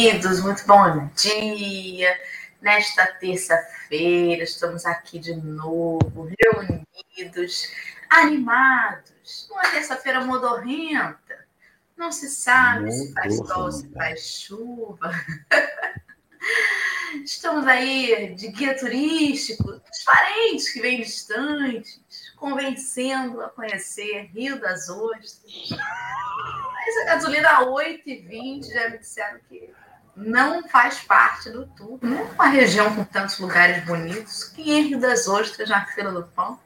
queridos, muito bom dia. Nesta terça-feira, estamos aqui de novo, reunidos, animados. Uma terça-feira modorrenta. Não se sabe se faz sol, se faz chuva. Estamos aí de guia turístico, os parentes que vêm distantes, convencendo a conhecer Rio das Ostras. Mas a gasolina 8,20 já me disseram que não faz parte do tour. É uma região com tantos lugares bonitos. Que Rio das Ostras, na fila do pão.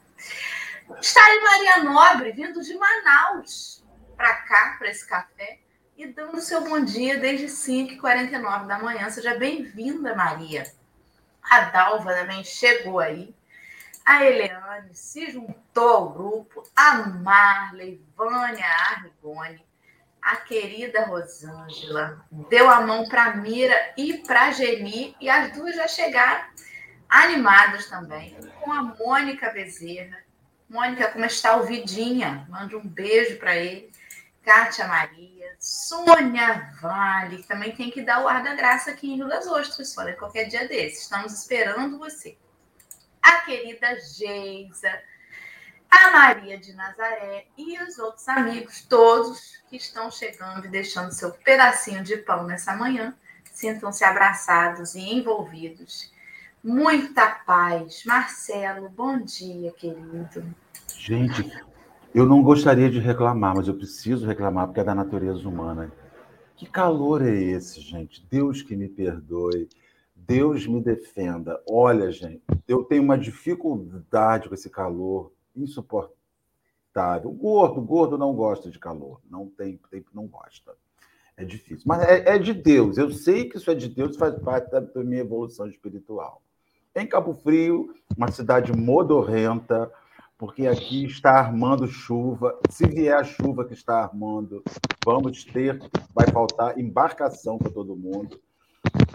Está aí Maria Nobre, vindo de Manaus para cá, para esse café e dando seu bom dia desde 5h49 da manhã. Seja bem-vinda, Maria. A Dalva também chegou aí. A Eliane se juntou ao grupo. A Marley, Vânia Argoni, a querida Rosângela deu a mão para Mira e para Geni, e as duas já chegaram animadas também, com a Mônica Bezerra. Mônica, como está o Vidinha? Mande um beijo para ele. Kátia Maria. Sônia Vale, que também tem que dar o ar da graça aqui em Rio das Ostras, olha, qualquer dia desses. Estamos esperando você. A querida Geisa, a Maria de Nazaré e os outros amigos, todos que estão chegando e deixando seu pedacinho de pão nessa manhã, sintam-se abraçados e envolvidos. Muita paz. Marcelo, bom dia, querido. Gente, eu não gostaria de reclamar, mas eu preciso reclamar porque é da natureza humana. Que calor é esse, gente? Deus que me perdoe. Deus me defenda. Olha, gente, eu tenho uma dificuldade com esse calor insuportável. Gordo, gordo não gosta de calor. Não tem, tem não gosta. É difícil. Mas é, é, de Deus. Eu sei que isso é de Deus, faz parte da, da minha evolução espiritual. Em Cabo Frio, uma cidade modorrenta, porque aqui está armando chuva. Se vier a chuva que está armando, vamos ter, vai faltar embarcação para todo mundo,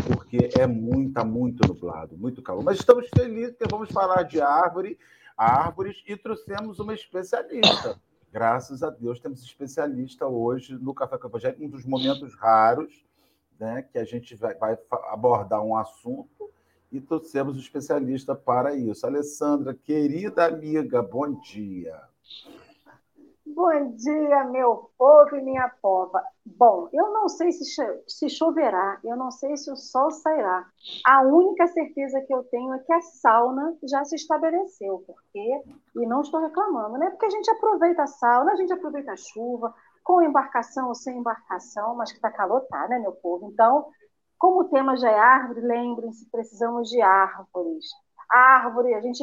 porque é muito, muito nublado, muito calor. Mas estamos felizes porque vamos falar de árvore, árvores e trouxemos uma especialista. Graças a Deus temos especialista hoje no Café com Evangelho, um dos momentos raros né, que a gente vai, vai abordar um assunto e trouxemos um especialista para isso. Alessandra, querida amiga, bom dia. Bom dia, meu povo e minha pova. Bom, eu não sei se, se choverá, eu não sei se o sol sairá. A única certeza que eu tenho é que a sauna já se estabeleceu, porque, e não estou reclamando, né? Porque a gente aproveita a sauna, a gente aproveita a chuva, com embarcação ou sem embarcação, mas que está calor, tá, né, meu povo? Então, como o tema já é árvore, lembrem-se, precisamos de árvores. A árvore, a gente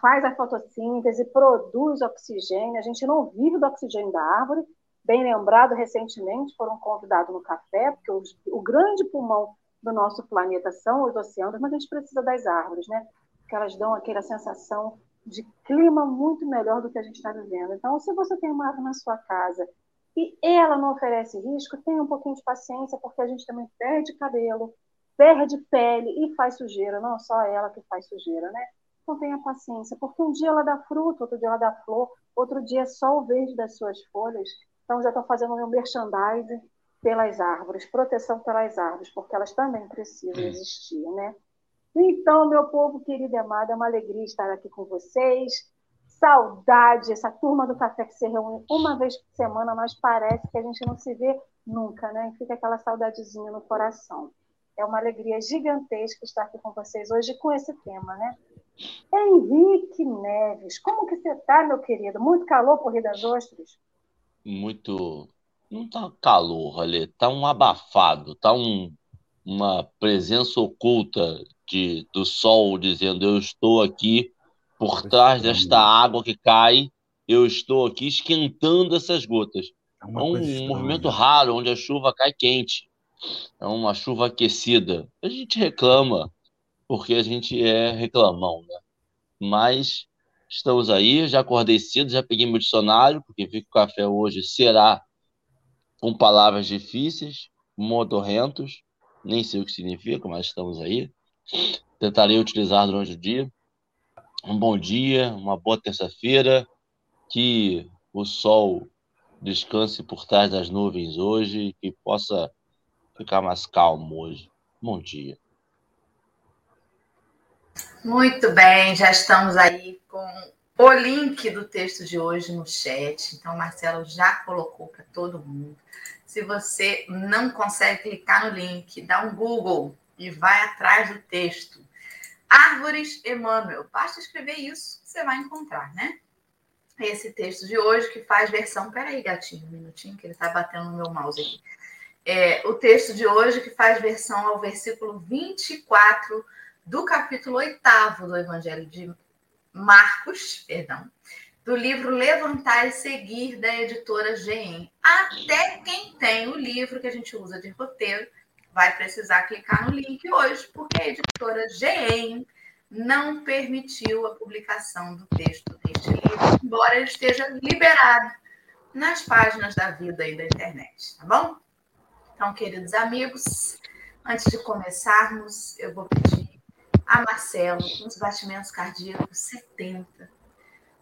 faz a fotossíntese, produz oxigênio, a gente não vive do oxigênio da árvore. Bem lembrado, recentemente foram convidados no café, porque o, o grande pulmão do nosso planeta são os oceanos, mas a gente precisa das árvores, né? Porque elas dão aquela sensação de clima muito melhor do que a gente está vivendo. Então, se você tem uma árvore na sua casa e ela não oferece risco, tenha um pouquinho de paciência, porque a gente também perde cabelo, perde pele e faz sujeira, não só ela que faz sujeira, né? Então tenha paciência, porque um dia ela dá fruto, outro dia ela dá flor, outro dia é só o verde das suas folhas. Então já estou fazendo meu merchandising pelas árvores, proteção pelas árvores, porque elas também precisam existir, né? Então, meu povo querido e amado, é uma alegria estar aqui com vocês saudade, essa turma do café que se reúne uma vez por semana, mas parece que a gente não se vê nunca, né? Fica aquela saudadezinha no coração. É uma alegria gigantesca estar aqui com vocês hoje com esse tema, né? Henrique Neves, como que você está, meu querido? Muito calor por Rio das Ostras? Muito. Não tá calor, ali, tá um abafado, tá um, uma presença oculta de, do sol dizendo eu estou aqui por trás desta água que cai, eu estou aqui esquentando essas gotas. É, é um movimento raro onde a chuva cai quente. É uma chuva aquecida. A gente reclama, porque a gente é reclamão, né? Mas estamos aí, já acordei cedo, já peguei meu dicionário, porque vi que o café hoje será com palavras difíceis, modorrentos, nem sei o que significa, mas estamos aí. Tentarei utilizar durante o dia um bom dia, uma boa terça-feira, que o sol descanse por trás das nuvens hoje, que possa ficar mais calmo hoje. Bom dia. Muito bem, já estamos aí com o link do texto de hoje no chat. Então, Marcelo já colocou para todo mundo. Se você não consegue clicar no link, dá um Google e vai atrás do texto. Árvores Emmanuel. Basta escrever isso, você vai encontrar, né? Esse texto de hoje que faz versão. Peraí, gatinho, um minutinho, que ele está batendo no meu mouse aqui. É, o texto de hoje que faz versão ao versículo 24 do capítulo 8 do Evangelho de Marcos, perdão, do livro Levantar e Seguir, da editora GEM. Até quem tem o livro que a gente usa de roteiro vai precisar clicar no link hoje, porque a editora GEM não permitiu a publicação do texto deste livro, embora ele esteja liberado nas páginas da vida e da internet, tá bom? Então, queridos amigos, antes de começarmos, eu vou pedir a Marcelo uns batimentos cardíacos 70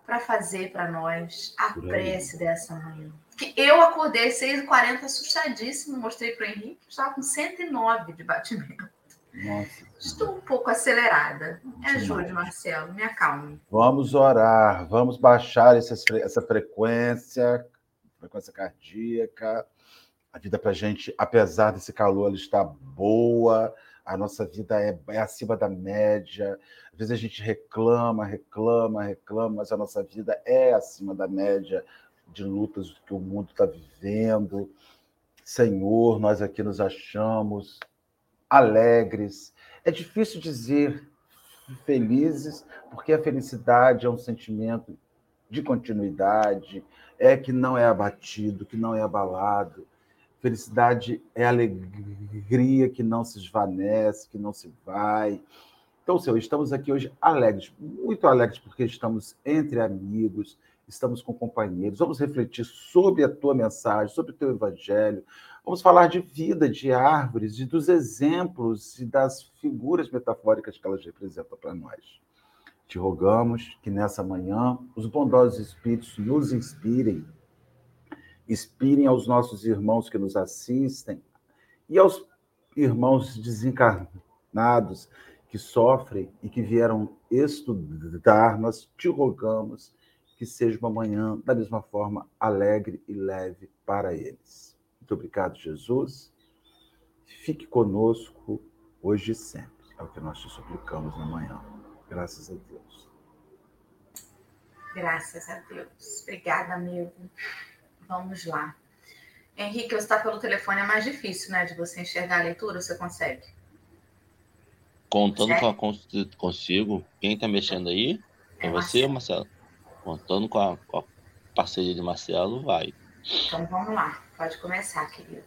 para fazer para nós a prece dessa manhã. Que eu acordei às 6h40 assustadíssimo, mostrei para o Henrique, estava com 109 de batimento. Nossa. Estou um pouco acelerada. Me ajude, Marcelo, me acalme. Vamos orar, vamos baixar essa, essa frequência, frequência cardíaca. A vida para a gente, apesar desse calor, ela está boa a nossa vida é, é, acima da média. Às vezes a gente reclama, reclama, reclama, mas a nossa vida é acima da média de lutas que o mundo está vivendo. Senhor, nós aqui nos achamos alegres. É difícil dizer felizes, porque a felicidade é um sentimento de continuidade, é que não é abatido, que não é abalado Felicidade é alegria que não se esvanece, que não se vai. Então, Senhor, estamos aqui hoje alegres, muito alegres, porque estamos entre amigos, estamos com companheiros. Vamos refletir sobre a tua mensagem, sobre o teu evangelho. Vamos falar de vida, de árvores, e dos exemplos e das figuras metafóricas que elas representam para nós. Te rogamos que nessa manhã os bondosos espíritos nos inspirem inspirem aos nossos irmãos que nos assistem e aos irmãos desencarnados que sofrem e que vieram estudar, nós te rogamos que seja uma manhã da mesma forma alegre e leve para eles. Muito obrigado, Jesus. Fique conosco hoje e sempre. É o que nós te suplicamos na manhã. Graças a Deus. Graças a Deus. Obrigada, amigo. Vamos lá. Henrique, você está pelo telefone, é mais difícil, né? De você enxergar a leitura, você consegue? Contando consegue? com a consigo, quem está mexendo aí? É, é você, Marcelo. Contando com a, com a parceria de Marcelo, vai. Então vamos lá, pode começar, querido.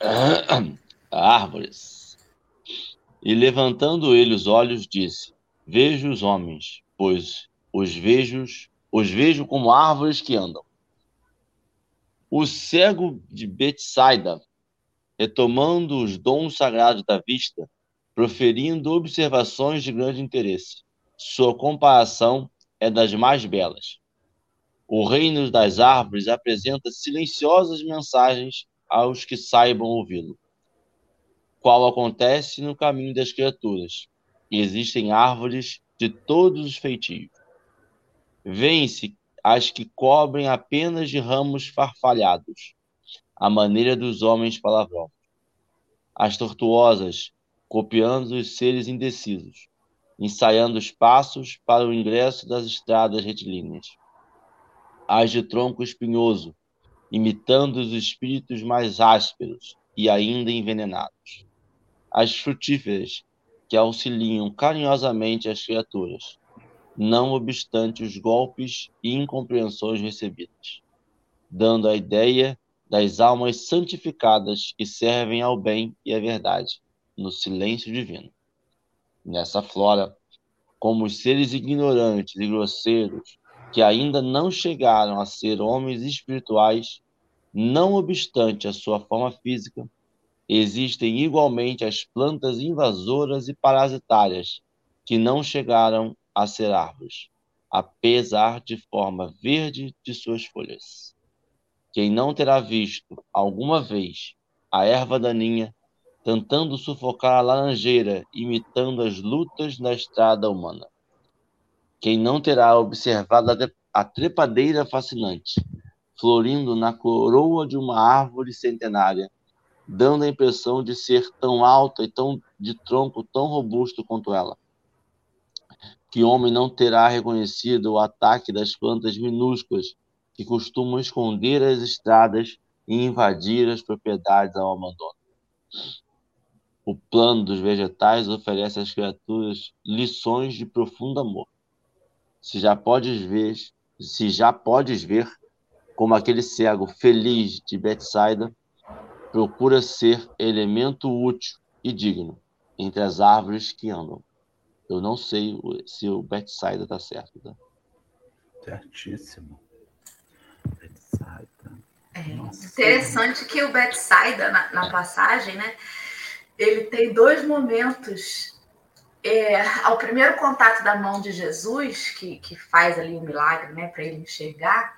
Árvores. E levantando ele os olhos, disse: Vejo os homens, pois os vejo, os vejo como árvores que andam. O cego de Betsaida, retomando os dons sagrados da vista, proferindo observações de grande interesse. Sua comparação é das mais belas. O reino das árvores apresenta silenciosas mensagens aos que saibam ouvi-lo. Qual acontece no caminho das criaturas. Existem árvores de todos os feitios. Vêem-se as que cobrem apenas de ramos farfalhados, à maneira dos homens palavrões. As tortuosas, copiando os seres indecisos, ensaiando os passos para o ingresso das estradas retilíneas. As de tronco espinhoso, imitando os espíritos mais ásperos e ainda envenenados. As frutíferas, que auxiliam carinhosamente as criaturas, não obstante os golpes e incompreensões recebidas, dando a ideia das almas santificadas que servem ao bem e à verdade, no silêncio divino. Nessa flora, como os seres ignorantes e grosseiros que ainda não chegaram a ser homens espirituais, não obstante a sua forma física, existem igualmente as plantas invasoras e parasitárias que não chegaram a ser árvores, apesar de forma verde de suas folhas. Quem não terá visto alguma vez a erva daninha tentando sufocar a laranjeira, imitando as lutas na estrada humana. Quem não terá observado a trepadeira fascinante, florindo na coroa de uma árvore centenária, dando a impressão de ser tão alta e tão de tronco tão robusto quanto ela. Que homem não terá reconhecido o ataque das plantas minúsculas que costumam esconder as estradas e invadir as propriedades ao abandono? O plano dos vegetais oferece às criaturas lições de profundo amor. Se já podes ver, se já podes ver como aquele cego feliz de Betsaida procura ser elemento útil e digno entre as árvores que andam. Eu não sei se o Betsaida está certo. Tá? Certíssimo. Betsaida. É interessante que o Betsaida, na, na passagem, né, ele tem dois momentos. É, ao primeiro contato da mão de Jesus, que, que faz ali o um milagre né, para ele enxergar,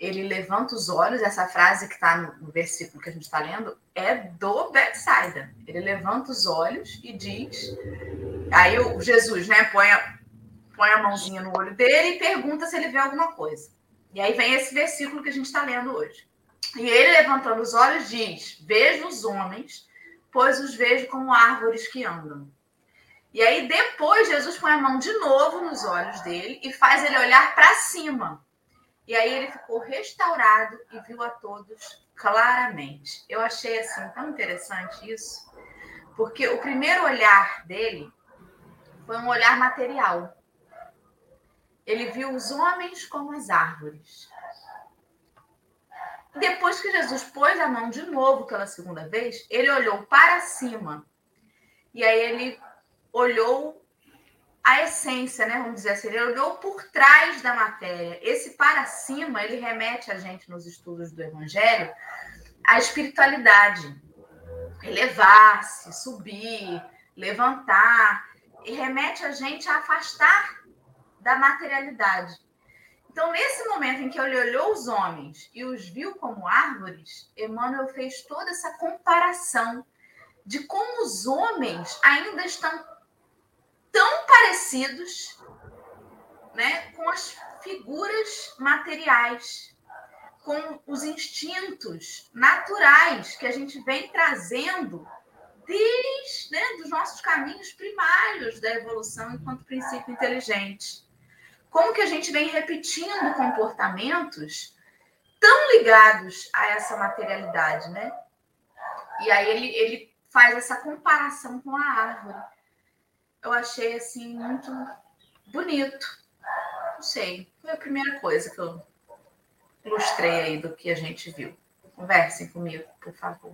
ele levanta os olhos, essa frase que está no, versículo que a gente está lendo é do Betsaida. Ele levanta os olhos e diz. Aí o Jesus né, põe, a, põe a mãozinha no olho dele e pergunta se ele vê alguma coisa. E aí vem esse versículo que a gente está lendo hoje. E ele, levantando os olhos, diz: Vejo os homens, pois os vejo como árvores que andam. E aí depois Jesus põe a mão de novo nos olhos dele e faz ele olhar para cima e aí ele ficou restaurado e viu a todos claramente. Eu achei assim tão interessante isso, porque o primeiro olhar dele foi um olhar material. Ele viu os homens como as árvores. Depois que Jesus pôs a mão de novo pela segunda vez, ele olhou para cima. E aí ele olhou a essência, né? Vamos dizer assim, ele olhou por trás da matéria. Esse para cima, ele remete a gente nos estudos do Evangelho à espiritualidade. Elevar-se, subir, levantar, e remete a gente a afastar da materialidade. Então, nesse momento em que ele olhou os homens e os viu como árvores, Emmanuel fez toda essa comparação de como os homens ainda estão tão parecidos né, com as figuras materiais, com os instintos naturais que a gente vem trazendo desde né, dos nossos caminhos primários da evolução enquanto princípio inteligente. Como que a gente vem repetindo comportamentos tão ligados a essa materialidade, né? E aí ele, ele faz essa comparação com a árvore eu achei assim muito bonito. Não sei, foi a primeira coisa que eu ilustrei aí do que a gente viu. Conversem comigo, por favor.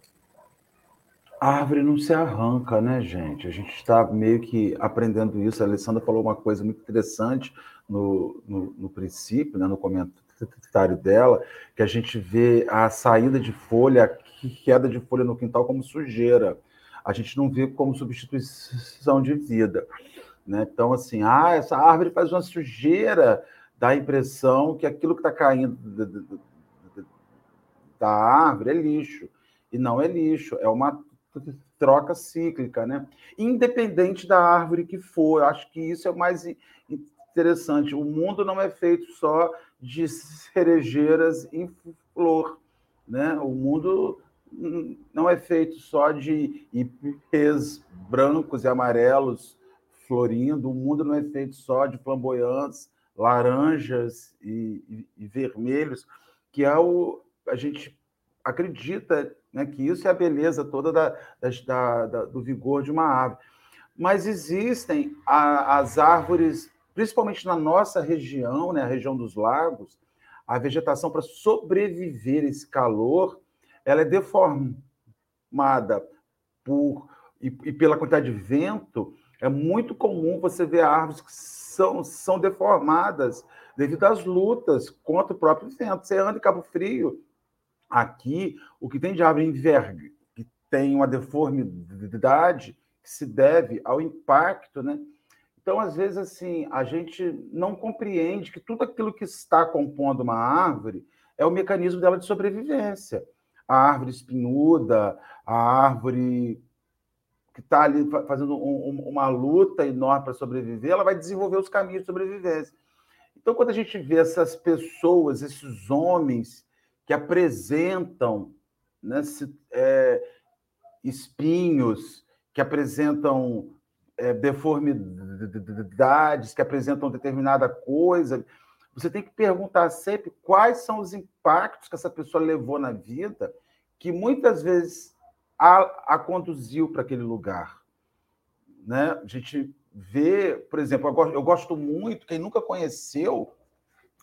A árvore não se arranca, né, gente? A gente está meio que aprendendo isso. A Alessandra falou uma coisa muito interessante no, no, no princípio, né, no comentário dela, que a gente vê a saída de folha, a queda de folha no quintal como sujeira a gente não vê como substituição de vida. Né? Então, assim, ah, essa árvore faz uma sujeira, dá a impressão que aquilo que está caindo da árvore é lixo. E não é lixo, é uma troca cíclica, né? Independente da árvore que for, acho que isso é o mais interessante. O mundo não é feito só de cerejeiras em flor, né? O mundo não é feito só de ipês brancos e amarelos florindo, o mundo não é feito só de flamboyantes, laranjas e, e, e vermelhos, que é o, a gente acredita né, que isso é a beleza toda da, da, da, do vigor de uma árvore. Mas existem a, as árvores, principalmente na nossa região, né, a região dos lagos, a vegetação para sobreviver esse calor ela é deformada por e, e, pela quantidade de vento, é muito comum você ver árvores que são, são deformadas devido às lutas contra o próprio vento. Você anda em Cabo Frio, aqui, o que tem de árvore inverno, que tem uma deformidade que se deve ao impacto, né? Então, às vezes, assim, a gente não compreende que tudo aquilo que está compondo uma árvore é o mecanismo dela de sobrevivência a árvore espinhuda, a árvore que está ali fazendo um, um, uma luta enorme para sobreviver, ela vai desenvolver os caminhos de sobrevivência. Então, quando a gente vê essas pessoas, esses homens que apresentam né, é, espinhos, que apresentam é, deformidades, que apresentam determinada coisa, você tem que perguntar sempre quais são os impactos que essa pessoa levou na vida, que muitas vezes a, a conduziu para aquele lugar. Né? A gente vê, por exemplo, eu gosto, eu gosto muito, quem nunca conheceu,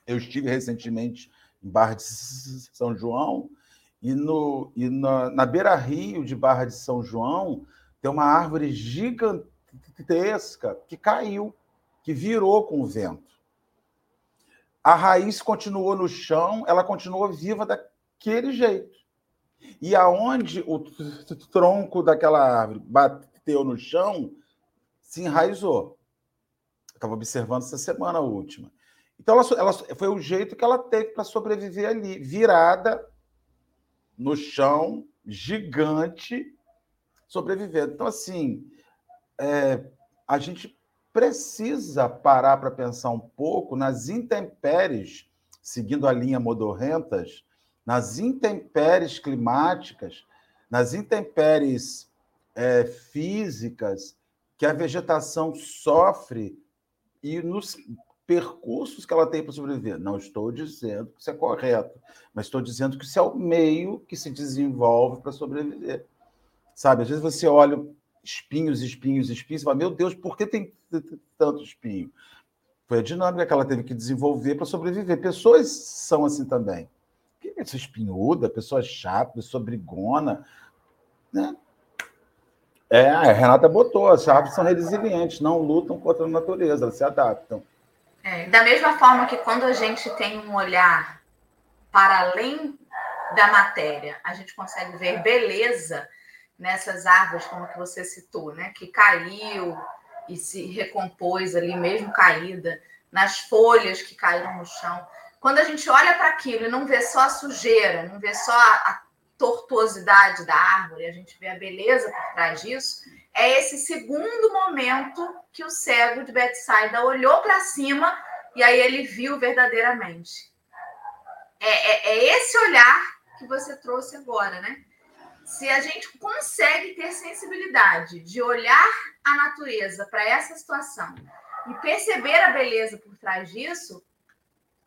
eu estive recentemente em Barra de São João, e, no, e na, na beira rio de Barra de São João tem uma árvore gigantesca que caiu, que virou com o vento. A raiz continuou no chão, ela continuou viva daquele jeito. E aonde o tronco daquela árvore bateu no chão, se enraizou. Estava observando essa semana última. Então, ela, ela, foi o jeito que ela teve para sobreviver ali, virada no chão, gigante, sobrevivendo. Então, assim, é, a gente precisa parar para pensar um pouco nas intempéries, seguindo a linha Modorrentas, nas intempéries climáticas, nas intempéries é, físicas que a vegetação sofre e nos percursos que ela tem para sobreviver. Não estou dizendo que isso é correto, mas estou dizendo que isso é o meio que se desenvolve para sobreviver. Sabe, às vezes você olha espinhos, espinhos, espinhos, e fala, meu Deus, por que tem tanto espinho? Foi a dinâmica que ela teve que desenvolver para sobreviver. Pessoas são assim também. Pessoa espinhuda, pessoa chata, pessoa brigona, né? É, a Renata botou, as árvores são resilientes, não lutam contra a natureza, elas se adaptam. É, da mesma forma que quando a gente tem um olhar para além da matéria, a gente consegue ver beleza nessas árvores, como que você citou, né? Que caiu e se recompôs ali, mesmo caída, nas folhas que caíram no chão. Quando a gente olha para aquilo e não vê só a sujeira, não vê só a tortuosidade da árvore, a gente vê a beleza por trás disso, é esse segundo momento que o cego de Betsaida olhou para cima e aí ele viu verdadeiramente. É, é, é, esse olhar que você trouxe agora, né? Se a gente consegue ter sensibilidade de olhar a natureza para essa situação e perceber a beleza por trás disso,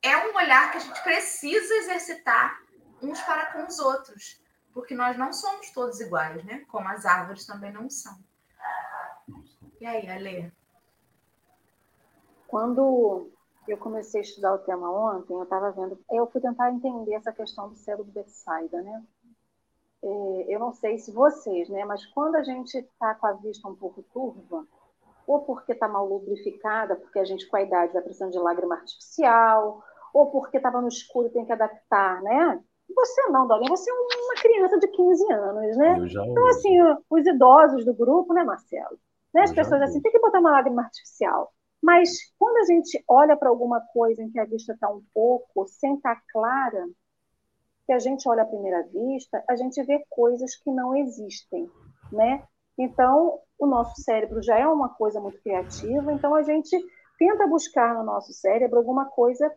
é um olhar que a gente precisa exercitar uns para com os outros, porque nós não somos todos iguais, né? Como as árvores também não são. E aí, Ale? Quando eu comecei a estudar o tema ontem, eu estava vendo, eu fui tentar entender essa questão do do Betsaida, né? É, eu não sei se vocês, né? Mas quando a gente está com a vista um pouco turva, ou porque está mal lubrificada, porque a gente com a idade vai precisando de lágrima artificial, ou porque estava no escuro e tem que adaptar, né? Você não, Dolinha, você é uma criança de 15 anos, né? Então, assim, os idosos do grupo, né, Marcelo? Né? As pessoas assim, tem que botar uma lágrima artificial. Mas quando a gente olha para alguma coisa em que a vista está um pouco sem estar tá clara, que a gente olha à primeira vista, a gente vê coisas que não existem, né? Então, o nosso cérebro já é uma coisa muito criativa, então a gente tenta buscar no nosso cérebro alguma coisa,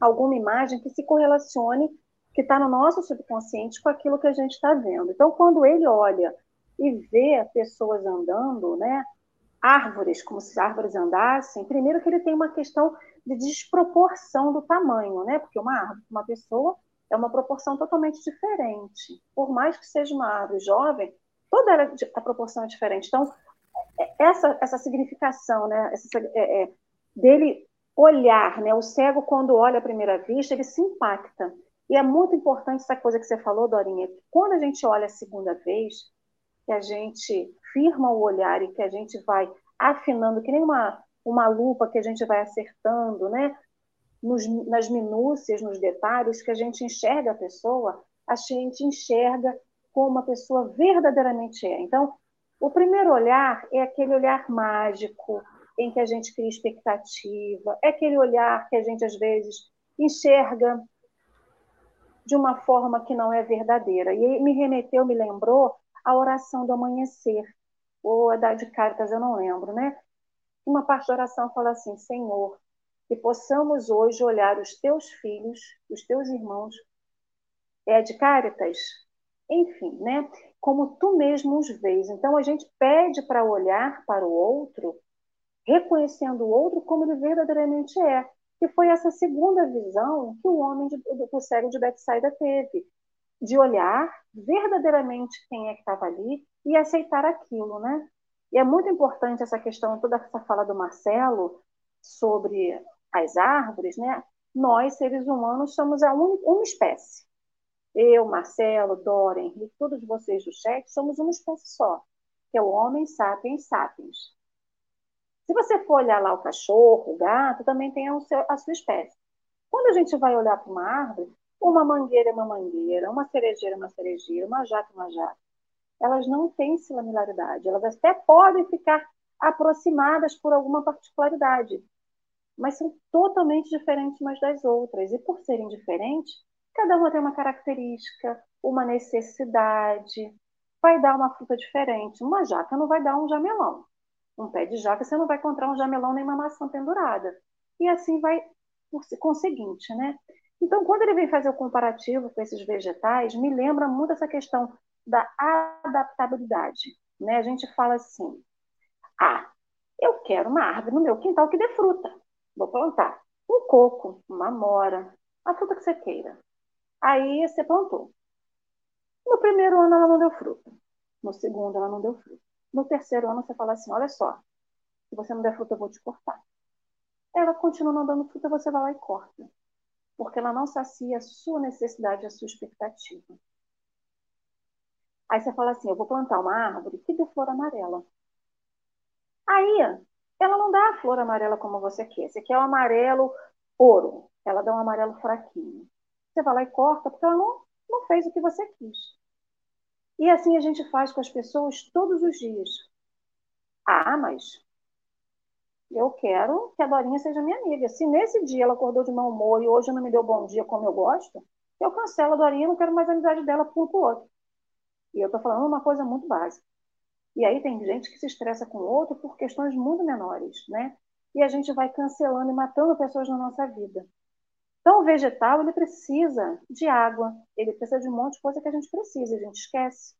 alguma imagem que se correlacione, que está no nosso subconsciente com aquilo que a gente está vendo. Então, quando ele olha e vê pessoas andando, né? Árvores, como se árvores andassem. Primeiro que ele tem uma questão de desproporção do tamanho, né? Porque uma árvore, uma pessoa, é uma proporção totalmente diferente. Por mais que seja uma árvore jovem, toda a proporção é diferente. Então, é, essa, essa significação, né? Essa, é, é, dele olhar, né? O cego, quando olha à primeira vista, ele se impacta. E é muito importante essa coisa que você falou, Dorinha, que quando a gente olha a segunda vez, que a gente firma o olhar e que a gente vai afinando, que nem uma, uma lupa que a gente vai acertando, né? Nos, nas minúcias, nos detalhes, que a gente enxerga a pessoa, a gente enxerga como a pessoa verdadeiramente é. Então, o primeiro olhar é aquele olhar mágico, em que a gente cria expectativa, é aquele olhar que a gente, às vezes, enxerga de uma forma que não é verdadeira. E me remeteu, me lembrou a oração do amanhecer, ou é da de Caritas, eu não lembro, né? Uma parte da oração fala assim: Senhor, que possamos hoje olhar os teus filhos, os teus irmãos, é de Caritas, enfim, né? Como tu mesmo os vês. Então a gente pede para olhar para o outro, reconhecendo o outro como ele verdadeiramente é. Que foi essa segunda visão que o homem de, do, do cego de Betsaida teve, de olhar verdadeiramente quem é que estava ali e aceitar aquilo, né? E é muito importante essa questão, toda essa fala do Marcelo sobre as árvores, né? Nós, seres humanos, somos a un... uma espécie. Eu, Marcelo, Dora, Henrique, todos vocês do chat, somos uma espécie só, que é o homem sapiens sapiens. Se você for olhar lá o cachorro, o gato, também tem a, seu, a sua espécie. Quando a gente vai olhar para uma árvore, uma mangueira é uma mangueira, uma cerejeira é uma cerejeira, uma jaca é uma jaca. Elas não têm similaridade. Elas até podem ficar aproximadas por alguma particularidade, mas são totalmente diferentes umas das outras. E por serem diferentes, cada uma tem uma característica, uma necessidade, vai dar uma fruta diferente. Uma jaca não vai dar um jamelão. Um pé de jaca você não vai encontrar um jamelão nem uma maçã pendurada. E assim vai conseguinte, né? Então, quando ele vem fazer o comparativo com esses vegetais, me lembra muito essa questão da adaptabilidade. Né? A gente fala assim: ah, eu quero uma árvore no meu quintal que dê fruta. Vou plantar um coco, uma amora, a fruta que você queira. Aí você plantou. No primeiro ano ela não deu fruta. No segundo ela não deu fruta. No terceiro ano você fala assim: olha só, se você não der fruta, eu vou te cortar. Ela continua não dando fruta, você vai lá e corta porque ela não sacia a sua necessidade, a sua expectativa. Aí você fala assim: eu vou plantar uma árvore que dê flor amarela. Aí ela não dá a flor amarela como você quer. Você quer o amarelo ouro. Ela dá um amarelo fraquinho. Você vai lá e corta porque ela não, não fez o que você quis. E assim a gente faz com as pessoas todos os dias. Ah, mas eu quero que a Dorinha seja minha amiga. Se nesse dia ela acordou de mau humor e hoje não me deu bom dia como eu gosto, eu cancelo a Dorinha não quero mais a amizade dela por pro outro. E eu estou falando uma coisa muito básica. E aí tem gente que se estressa com o outro por questões muito menores, né? E a gente vai cancelando e matando pessoas na nossa vida. Então, o vegetal, ele precisa de água, ele precisa de um monte de coisa que a gente precisa, a gente esquece.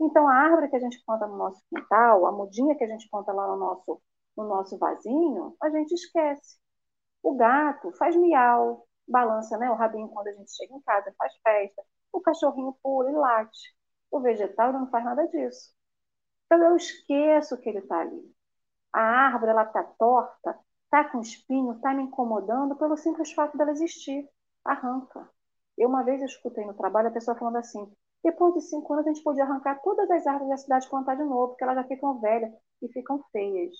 Então, a árvore que a gente planta no nosso quintal, a mudinha que a gente planta lá no nosso no nosso vasinho, a gente esquece. O gato faz miau, balança né, o rabinho quando a gente chega em casa, faz festa. O cachorrinho pula e late. O vegetal não faz nada disso. Então eu esqueço que ele está ali. A árvore ela está torta, está com espinho, está me incomodando pelo simples fato dela existir. Arranca. Eu uma vez escutei no trabalho a pessoa falando assim: depois de cinco anos a gente podia arrancar todas as árvores da cidade e plantar de novo, porque elas já ficam velhas e ficam feias.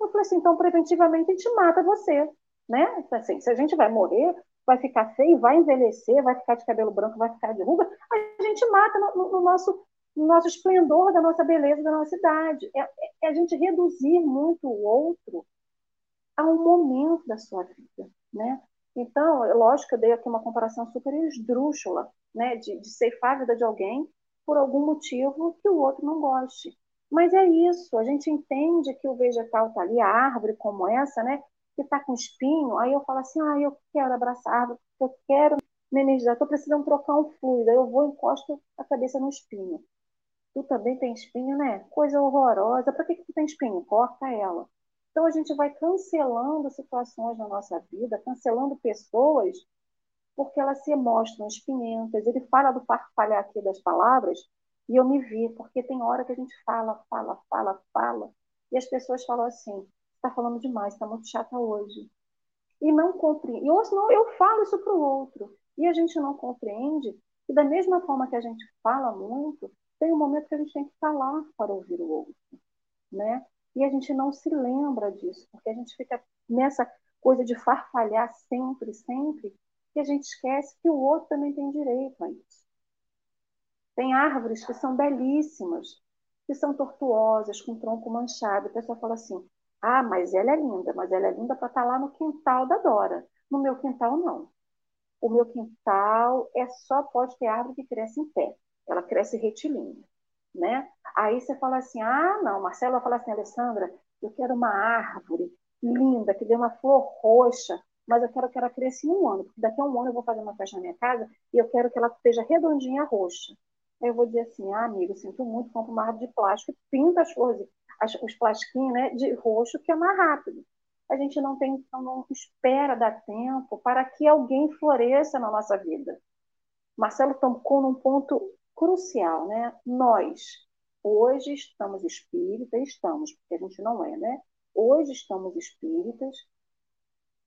Eu falei assim, então preventivamente a gente mata você, né? Assim, se a gente vai morrer, vai ficar feio, vai envelhecer, vai ficar de cabelo branco, vai ficar de ruga, a gente mata no, no nosso, no nosso esplendor da nossa beleza, da nossa idade. É, é, a gente reduzir muito o outro a um momento da sua vida, né? Então, é lógico que eu dei aqui uma comparação super esdrúxula, né, de, de ceifar a vida de alguém por algum motivo que o outro não goste. Mas é isso, a gente entende que o vegetal está ali, a árvore como essa, né? Que está com espinho, aí eu falo assim, ah, eu quero abraçar a árvore, eu quero me energizar, estou precisando trocar um fluido, aí eu vou encosto a cabeça no espinho. Tu também tem espinho, né? Coisa horrorosa. Para que, que tu tem espinho? Corta ela. Então a gente vai cancelando situações na nossa vida, cancelando pessoas, porque elas se mostram espinhentas. Ele fala do farfalhar aqui das palavras, e eu me vi, porque tem hora que a gente fala, fala, fala, fala, e as pessoas falam assim: está falando demais, está muito chata hoje. E não compreende. Ou senão eu falo isso para o outro. E a gente não compreende que, da mesma forma que a gente fala muito, tem um momento que a gente tem que falar para ouvir o outro. Né? E a gente não se lembra disso, porque a gente fica nessa coisa de farfalhar sempre, sempre, e a gente esquece que o outro também tem direito a isso. Tem árvores que são belíssimas, que são tortuosas, com tronco manchado. A pessoa fala assim: ah, mas ela é linda, mas ela é linda para estar lá no quintal da Dora. No meu quintal, não. O meu quintal é só pode ter árvore que cresce em pé. Ela cresce retilínea. né? Aí você fala assim, ah, não, Marcelo vai falar assim, Alessandra, eu quero uma árvore linda, que dê uma flor roxa, mas eu quero que ela cresça em um ano, porque daqui a um ano eu vou fazer uma festa na minha casa e eu quero que ela esteja redondinha roxa. Aí eu vou dizer assim, ah, amigo, sinto muito, compra uma árvore de plástico pinta as flores, as, os plastiquinhos né, de roxo, que é mais rápido. A gente não tem, então, não espera dar tempo para que alguém floresça na nossa vida. Marcelo tocou num ponto crucial, né? Nós, hoje estamos espíritas, estamos, porque a gente não é, né? Hoje estamos espíritas,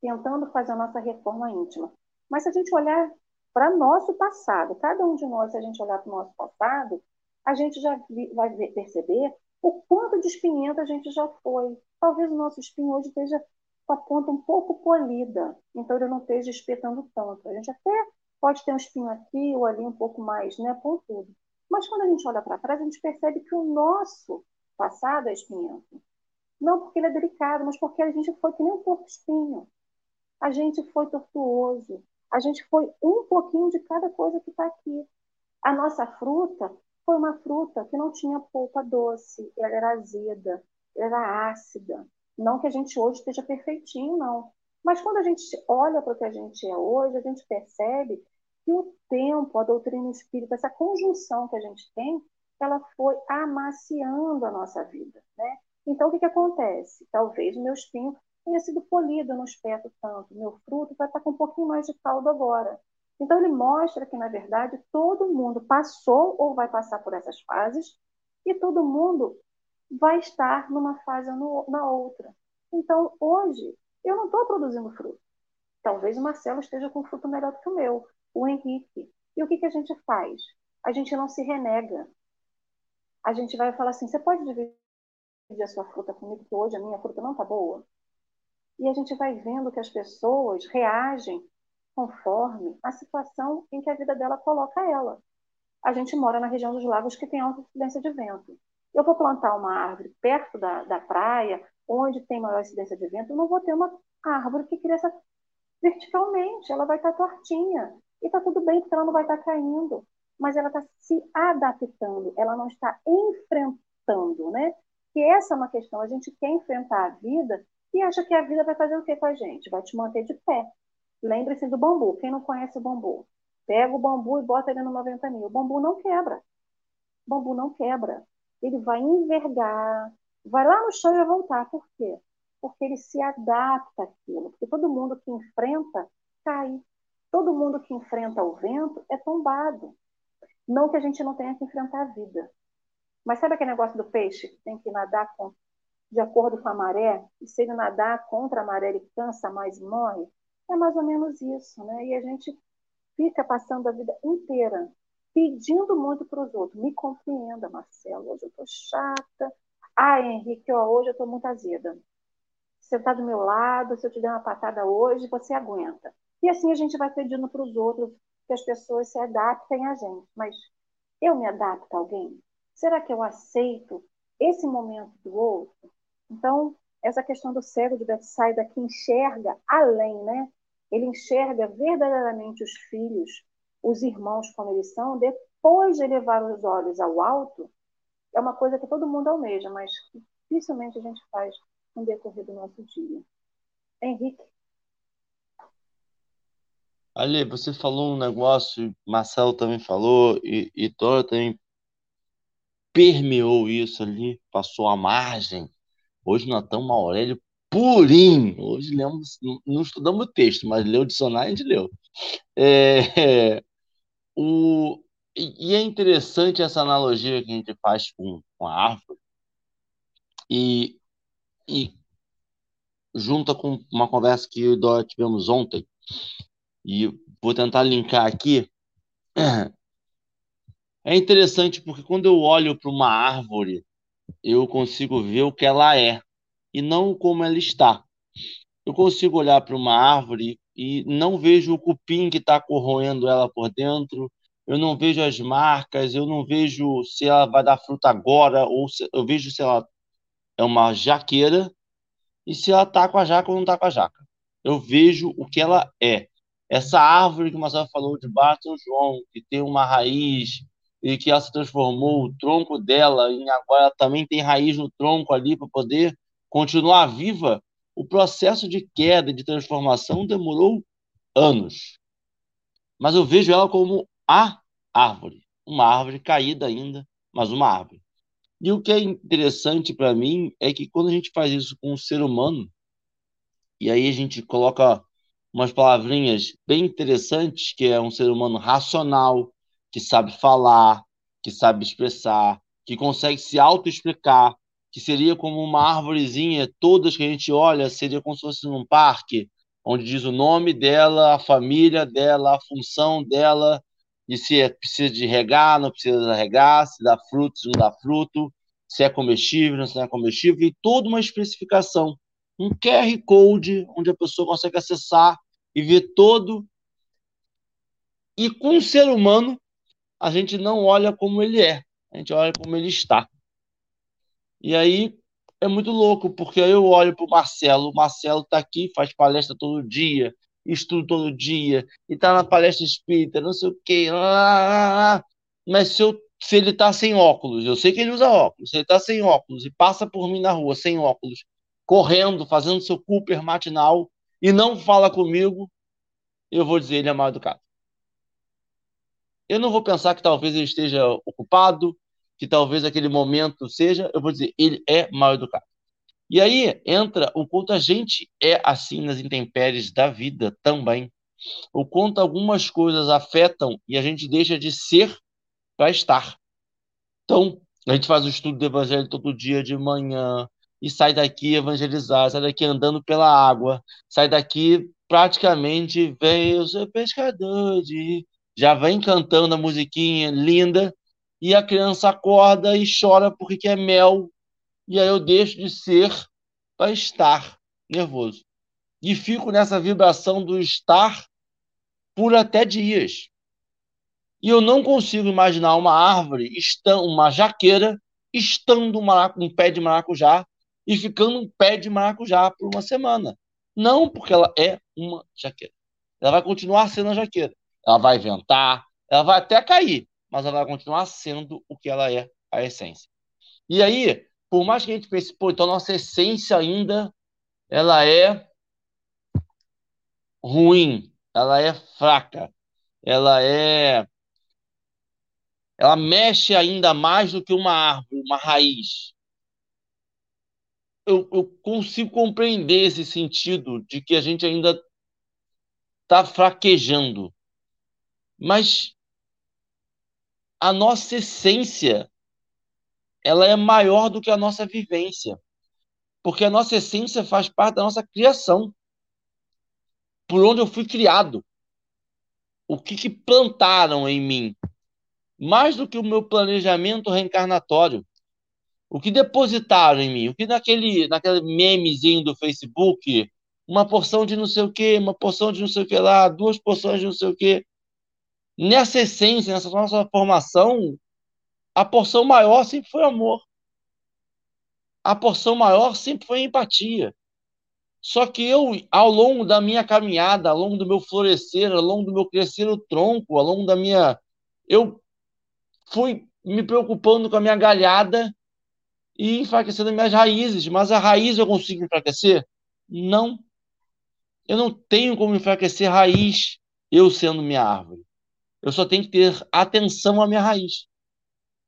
tentando fazer a nossa reforma íntima. Mas se a gente olhar para nosso passado, cada um de nós, se a gente olhar para o nosso passado, a gente já vai perceber o quanto de espinhenta a gente já foi. Talvez o nosso espinho hoje esteja com a ponta um pouco polida, então ele não esteja espetando tanto. A gente até pode ter um espinho aqui ou ali um pouco mais né, pontudo. Mas quando a gente olha para trás, a gente percebe que o nosso passado é espinhento. Não porque ele é delicado, mas porque a gente foi que nem um porco espinho. A gente foi tortuoso. A gente foi um pouquinho de cada coisa que está aqui. A nossa fruta foi uma fruta que não tinha polpa doce, ela era azeda, ela era ácida. Não que a gente hoje esteja perfeitinho, não. Mas quando a gente olha para o que a gente é hoje, a gente percebe que o tempo, a doutrina espírita, essa conjunção que a gente tem, ela foi amaciando a nossa vida, né? Então, o que, que acontece? Talvez o meu espinho tenha sido polido, no não tanto. Meu fruto vai estar com um pouquinho mais de caldo agora. Então, ele mostra que, na verdade, todo mundo passou ou vai passar por essas fases e todo mundo vai estar numa fase ou na outra. Então, hoje, eu não estou produzindo fruto. Talvez o Marcelo esteja com fruto melhor do que o meu, o Henrique. E o que, que a gente faz? A gente não se renega. A gente vai falar assim: você pode dividir a sua fruta comigo, que hoje a minha fruta não está boa? E a gente vai vendo que as pessoas reagem conforme a situação em que a vida dela coloca ela. A gente mora na região dos lagos que tem alta incidência de vento. Eu vou plantar uma árvore perto da, da praia, onde tem maior incidência de vento, eu não vou ter uma árvore que cresça verticalmente, ela vai estar tortinha. E está tudo bem, porque ela não vai estar caindo. Mas ela está se adaptando, ela não está enfrentando, né? Que essa é uma questão. A gente quer enfrentar a vida e acha que a vida vai fazer o que com a gente? Vai te manter de pé. Lembre-se do bambu. Quem não conhece o bambu? Pega o bambu e bota ele no 90 mil. O bambu não quebra. O bambu não quebra. Ele vai envergar, vai lá no chão e vai voltar. Por quê? Porque ele se adapta àquilo. Porque todo mundo que enfrenta, cai. Todo mundo que enfrenta o vento é tombado. Não que a gente não tenha que enfrentar a vida. Mas sabe aquele negócio do peixe que tem que nadar com, de acordo com a maré? E se ele nadar contra a maré, ele cansa mais morre? É mais ou menos isso, né? E a gente fica passando a vida inteira pedindo muito para os outros. Me compreenda, Marcelo. Hoje eu estou chata. Ah, Henrique, ó, hoje eu estou muito azeda. Você está do meu lado, se eu te der uma patada hoje, você aguenta. E assim a gente vai pedindo para os outros que as pessoas se adaptem a gente. Mas eu me adapto a alguém? Será que eu aceito esse momento do outro? Então, essa questão do cego de Betsaida que enxerga além, né? Ele enxerga verdadeiramente os filhos, os irmãos como eles são, depois de elevar os olhos ao alto, é uma coisa que todo mundo almeja, mas dificilmente a gente faz no decorrer do nosso dia. Henrique. Ali, você falou um negócio, Marcelo também falou, e, e Dora também permeou isso ali, passou a margem. Hoje nós estamos Aurélio purinho. Hoje lemos, não estudamos o texto, mas leu o dicionário, a gente leu. É, o, e é interessante essa analogia que a gente faz com, com a árvore e, e junta com uma conversa que eu e Dora tivemos ontem, e vou tentar linkar aqui. É interessante porque quando eu olho para uma árvore, eu consigo ver o que ela é e não como ela está. Eu consigo olhar para uma árvore e não vejo o cupim que está corroendo ela por dentro, eu não vejo as marcas, eu não vejo se ela vai dar fruta agora, ou se, eu vejo se ela é uma jaqueira e se ela está com a jaca ou não está com a jaca. Eu vejo o que ela é. Essa árvore que o Marcelo falou de Barton João, que tem uma raiz e que ela se transformou, o tronco dela, e agora ela também tem raiz no tronco ali para poder continuar viva, o processo de queda, de transformação demorou anos. Mas eu vejo ela como a árvore, uma árvore caída ainda, mas uma árvore. E o que é interessante para mim é que quando a gente faz isso com o ser humano, e aí a gente coloca umas palavrinhas bem interessantes, que é um ser humano racional, que sabe falar, que sabe expressar, que consegue se auto-explicar, que seria como uma árvorezinha, todas que a gente olha, seria como se fosse num parque, onde diz o nome dela, a família dela, a função dela, e se é, precisa de regar, não precisa regar, se dá fruto, se não dá fruto, se é comestível, se não é comestível, e toda uma especificação. Um QR Code, onde a pessoa consegue acessar e ver todo. E com o ser humano, a gente não olha como ele é, a gente olha como ele está. E aí é muito louco, porque eu olho para o Marcelo, o Marcelo está aqui, faz palestra todo dia, estuda todo dia, e está na palestra espírita, não sei o quê, mas se, eu, se ele está sem óculos, eu sei que ele usa óculos, se ele está sem óculos e passa por mim na rua sem óculos, correndo, fazendo seu Cooper matinal, e não fala comigo, eu vou dizer ele é mal educado. Eu não vou pensar que talvez ele esteja ocupado, que talvez aquele momento seja, eu vou dizer, ele é mal educado. E aí entra o quanto a gente é assim nas intempéries da vida também. O quanto algumas coisas afetam e a gente deixa de ser para estar. Então, a gente faz o estudo do evangelho todo dia de manhã e sai daqui evangelizar, sai daqui andando pela água, sai daqui praticamente vem eu sou pescador de já vem cantando a musiquinha linda e a criança acorda e chora porque quer mel e aí eu deixo de ser para estar nervoso e fico nessa vibração do estar por até dias e eu não consigo imaginar uma árvore uma jaqueira estando um pé de maracujá e ficando um pé de maracujá por uma semana não porque ela é uma jaqueira. Ela vai continuar sendo a jaqueira. Ela vai ventar, ela vai até cair, mas ela vai continuar sendo o que ela é, a essência. E aí, por mais que a gente pense, pô, então nossa essência ainda ela é ruim, ela é fraca, ela é ela mexe ainda mais do que uma árvore, uma raiz eu, eu consigo compreender esse sentido de que a gente ainda está fraquejando. Mas a nossa essência ela é maior do que a nossa vivência. Porque a nossa essência faz parte da nossa criação. Por onde eu fui criado. O que, que plantaram em mim? Mais do que o meu planejamento reencarnatório o que depositaram em mim, o que naquele, naquele memezinho do Facebook, uma porção de não sei o que, uma porção de não sei o que lá, duas porções de não sei o que. Nessa essência, nessa nossa formação, a porção maior sempre foi amor. A porção maior sempre foi empatia. Só que eu, ao longo da minha caminhada, ao longo do meu florescer, ao longo do meu crescer o tronco, ao longo da minha. Eu fui me preocupando com a minha galhada e enfraquecendo minhas raízes. Mas a raiz eu consigo enfraquecer? Não. Eu não tenho como enfraquecer raiz, eu sendo minha árvore. Eu só tenho que ter atenção à minha raiz.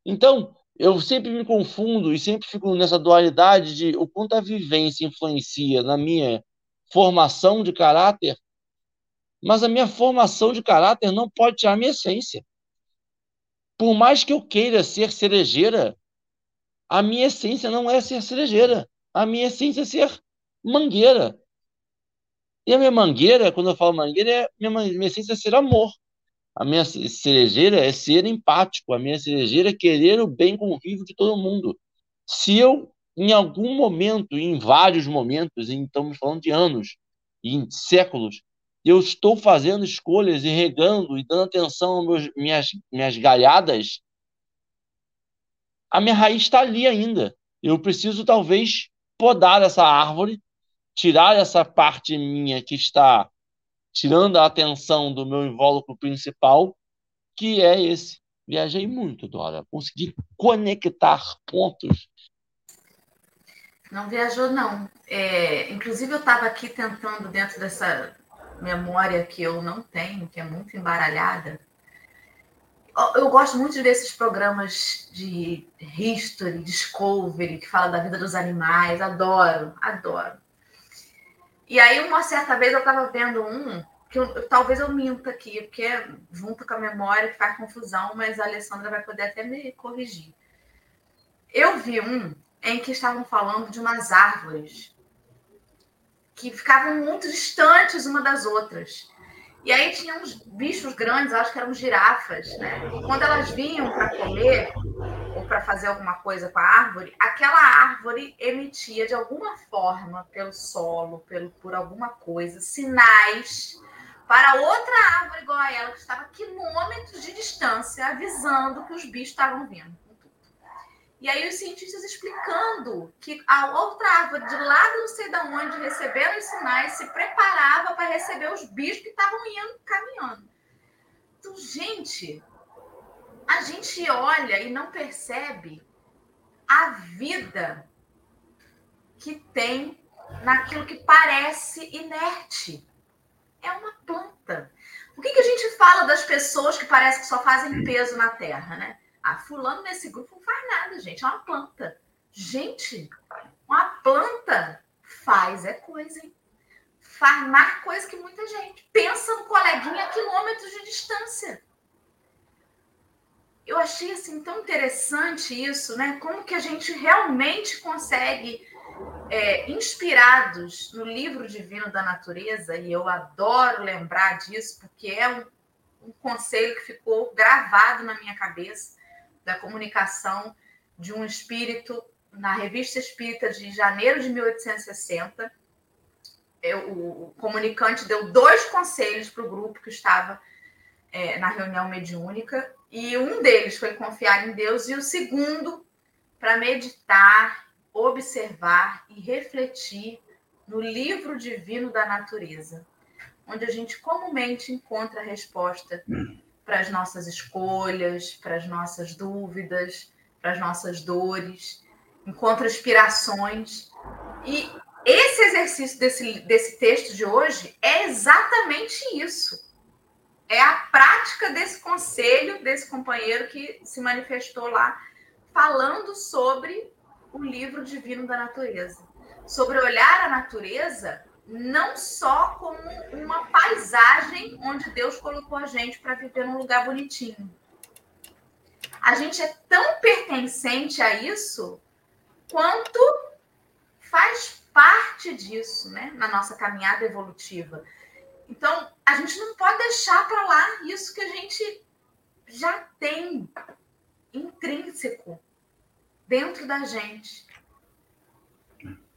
Então, eu sempre me confundo e sempre fico nessa dualidade de o quanto a vivência influencia na minha formação de caráter, mas a minha formação de caráter não pode tirar a minha essência. Por mais que eu queira ser cerejeira, a minha essência não é ser cerejeira. A minha essência é ser mangueira. E a minha mangueira, quando eu falo mangueira, é, minha, minha essência é ser amor. A minha cerejeira é ser empático. A minha cerejeira é querer o bem convívio de todo mundo. Se eu, em algum momento, em vários momentos, em, estamos falando de anos, em séculos, eu estou fazendo escolhas e regando e dando atenção às minhas, minhas galhadas, a minha raiz está ali ainda. Eu preciso, talvez, podar essa árvore, tirar essa parte minha que está tirando a atenção do meu invólucro principal, que é esse, Viajei muito, Dora. Consegui conectar pontos. Não viajou, não. É, inclusive, eu estava aqui tentando, dentro dessa memória que eu não tenho, que é muito embaralhada. Eu gosto muito de ver esses programas de history, discovery, que fala da vida dos animais. Adoro, adoro. E aí, uma certa vez, eu estava vendo um que eu, talvez eu minta aqui, porque junto com a memória faz confusão, mas a Alessandra vai poder até me corrigir. Eu vi um em que estavam falando de umas árvores que ficavam muito distantes uma das outras. E aí tinha uns bichos grandes, acho que eram girafas, né? E quando elas vinham para comer ou para fazer alguma coisa com a árvore, aquela árvore emitia de alguma forma, pelo solo, pelo, por alguma coisa, sinais para outra árvore igual a ela, que estava a quilômetros de distância, avisando que os bichos estavam vindo. E aí os cientistas explicando que a outra árvore de lá não sei de onde, recebendo os sinais, se preparava para receber os bichos que estavam indo caminhando. Então, gente, a gente olha e não percebe a vida que tem naquilo que parece inerte é uma planta. O que, que a gente fala das pessoas que parece que só fazem peso na terra, né? Ah, fulano nesse grupo não faz nada, gente. É uma planta. Gente, uma planta faz é coisa, hein? Faz mais coisa que muita gente. Pensa no coleguinha a quilômetros de distância. Eu achei assim tão interessante isso, né? Como que a gente realmente consegue é, inspirados no livro divino da natureza, e eu adoro lembrar disso, porque é um, um conselho que ficou gravado na minha cabeça, da comunicação de um espírito na Revista Espírita de janeiro de 1860. Eu, o, comunicante deu dois conselhos para o grupo que estava é, na reunião mediúnica, e um deles foi confiar em Deus, e o segundo, para meditar observar e refletir no livro divino da natureza, onde a gente comumente encontra a resposta para as nossas escolhas, para as nossas dúvidas, para as nossas dores, encontra inspirações. E esse exercício desse, desse texto de hoje é exatamente isso. É a prática desse conselho desse companheiro que se manifestou lá, falando sobre o livro divino da natureza. Sobre olhar a natureza não só como uma paisagem onde Deus colocou a gente para viver num lugar bonitinho. A gente é tão pertencente a isso quanto faz parte disso, né, na nossa caminhada evolutiva. Então, a gente não pode deixar para lá isso que a gente já tem intrínseco dentro da gente.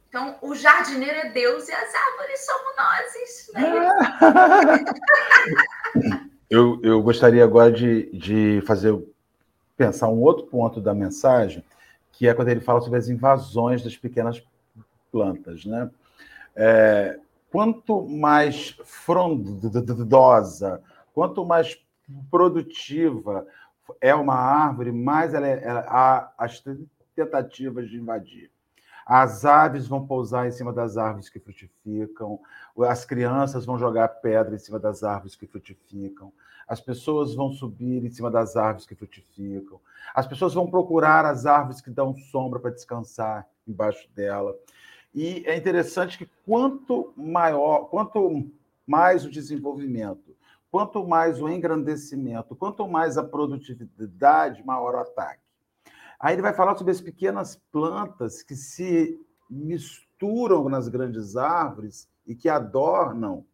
Então, o jardineiro é Deus e as árvores somos nós. Né? eu, eu gostaria agora de, de fazer pensar um outro ponto da mensagem, que é quando ele fala sobre as invasões das pequenas plantas. Né? É, quanto mais frondosa, quanto mais produtiva é uma árvore, mais ela, é, ela, a, as tentativas de invadir. As aves vão pousar em cima das árvores que frutificam, as crianças vão jogar pedra em cima das árvores que frutificam, as pessoas vão subir em cima das árvores que frutificam, as pessoas vão procurar as árvores que dão sombra para descansar embaixo dela. E é interessante que quanto maior, quanto mais o desenvolvimento, quanto mais o engrandecimento, quanto mais a produtividade, maior o ataque. Aí ele vai falar sobre as pequenas plantas que se misturam nas grandes árvores e que adornam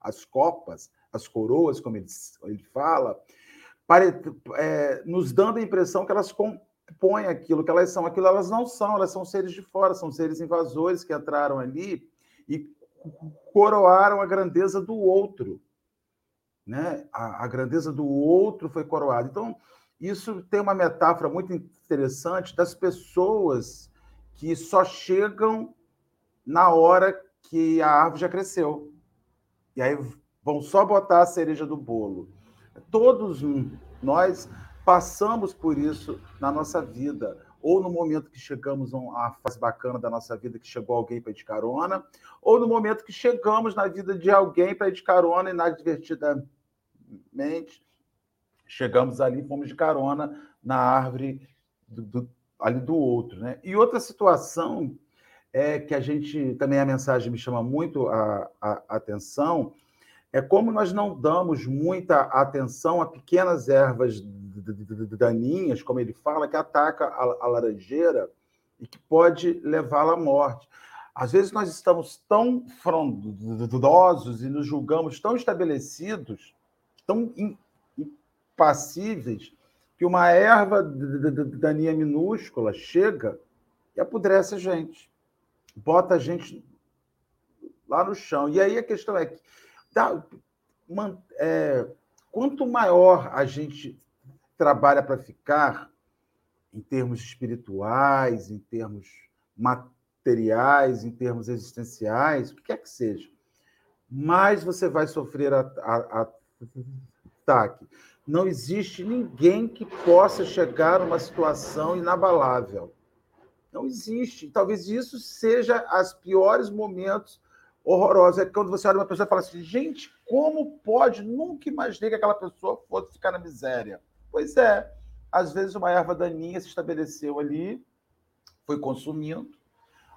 as copas, as coroas, como ele, ele fala, para, é, nos dando a impressão que elas compõem aquilo, que elas são. Aquilo elas não são, elas são seres de fora, são seres invasores que entraram ali e coroaram a grandeza do outro. Né? A, a grandeza do outro foi coroada. Então, isso tem uma metáfora muito interessante das pessoas que só chegam na hora que a árvore já cresceu. E aí vão só botar a cereja do bolo. Todos nós passamos por isso na nossa vida. Ou no momento que chegamos a uma fase bacana da nossa vida, que chegou alguém para de carona, ou no momento que chegamos na vida de alguém para de carona, inadvertidamente chegamos ali, fomos de carona na árvore do, do, ali do outro. Né? E outra situação é que a gente, também a mensagem me chama muito a, a, a atenção, é como nós não damos muita atenção a pequenas ervas daninhas, como ele fala, que ataca a, a laranjeira e que pode levá-la à morte. Às vezes nós estamos tão frondosos e nos julgamos tão estabelecidos, tão impassíveis, que uma erva daninha minúscula chega e apodrece a gente, bota a gente lá no chão. E aí a questão é que é, quanto maior a gente trabalha para ficar, em termos espirituais, em termos materiais, em termos existenciais, o que quer que seja, mais você vai sofrer ataque. Não existe ninguém que possa chegar a uma situação inabalável. Não existe. Talvez isso seja os piores momentos horrorosos. É quando você olha uma pessoa e fala assim: gente, como pode? Nunca imaginei que aquela pessoa fosse ficar na miséria. Pois é. Às vezes uma erva daninha se estabeleceu ali, foi consumindo.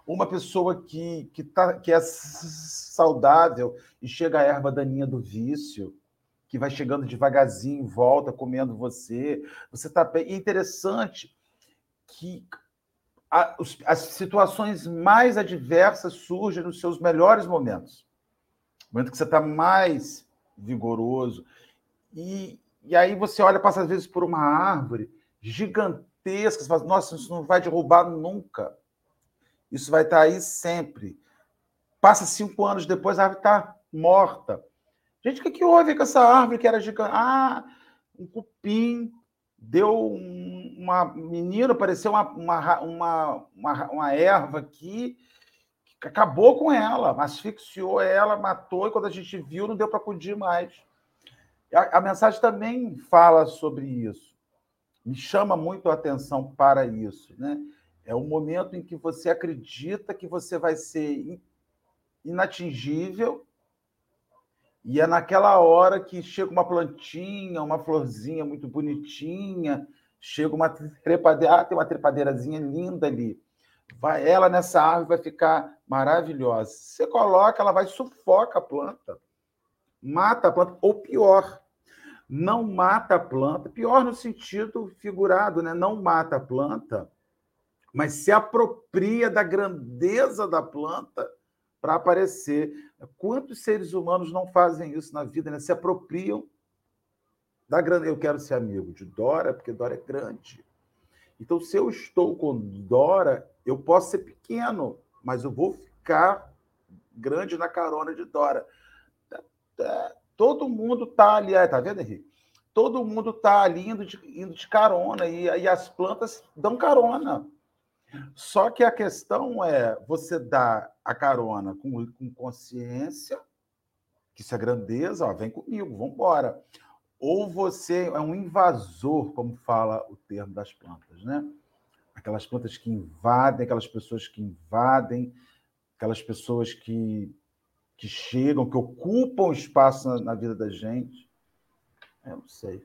Uma pessoa que, que, tá, que é saudável e chega a erva daninha do vício, que vai chegando devagarzinho, volta comendo você. Você. E é interessante que as situações mais adversas surgem nos seus melhores momentos. Momento que você está mais vigoroso. E, e aí você olha, passa às vezes por uma árvore gigantesca, você fala, nossa, isso não vai derrubar nunca. Isso vai estar tá aí sempre. Passa cinco anos depois, a árvore está morta. Gente, o que, que houve com essa árvore que era gigante? Ah, um cupim deu um, uma menina, apareceu uma, uma, uma, uma, uma erva aqui, que acabou com ela, asfixiou ela, matou, e quando a gente viu, não deu para acudir mais. A, a, mensagem também fala sobre isso. Me chama muito a atenção para isso. Né? É o momento em que você acredita que você vai ser inatingível e é naquela hora que chega uma plantinha, uma florzinha muito bonitinha, chega uma trepadeira, ah, tem uma trepadeirazinha linda ali. Vai, ela nessa árvore vai ficar maravilhosa. Você coloca, ela vai sufoca a planta, mata a planta, ou pior, não mata a planta, pior no sentido figurado, né? Não mata a planta, mas se apropria da grandeza da planta para aparecer. Quantos seres humanos não fazem isso na vida, né? Se apropriam da grande. Eu quero ser amigo de Dora, porque Dora é grande. Então, se eu estou com Dora, eu posso ser pequeno, mas eu vou ficar grande na carona de Dora. Todo mundo está ali, tá vendo, Henrique? Todo mundo está ali indo de, indo de carona e, e as plantas dão carona. Só que a questão é você dar a carona com, com consciência, que isso é grandeza, ó, vem comigo, vamos embora. Ou você é um invasor, como fala o termo das plantas, né? Aquelas plantas que invadem, aquelas pessoas que invadem, aquelas pessoas que, que chegam, que ocupam espaço na, na vida da gente. Eu não sei.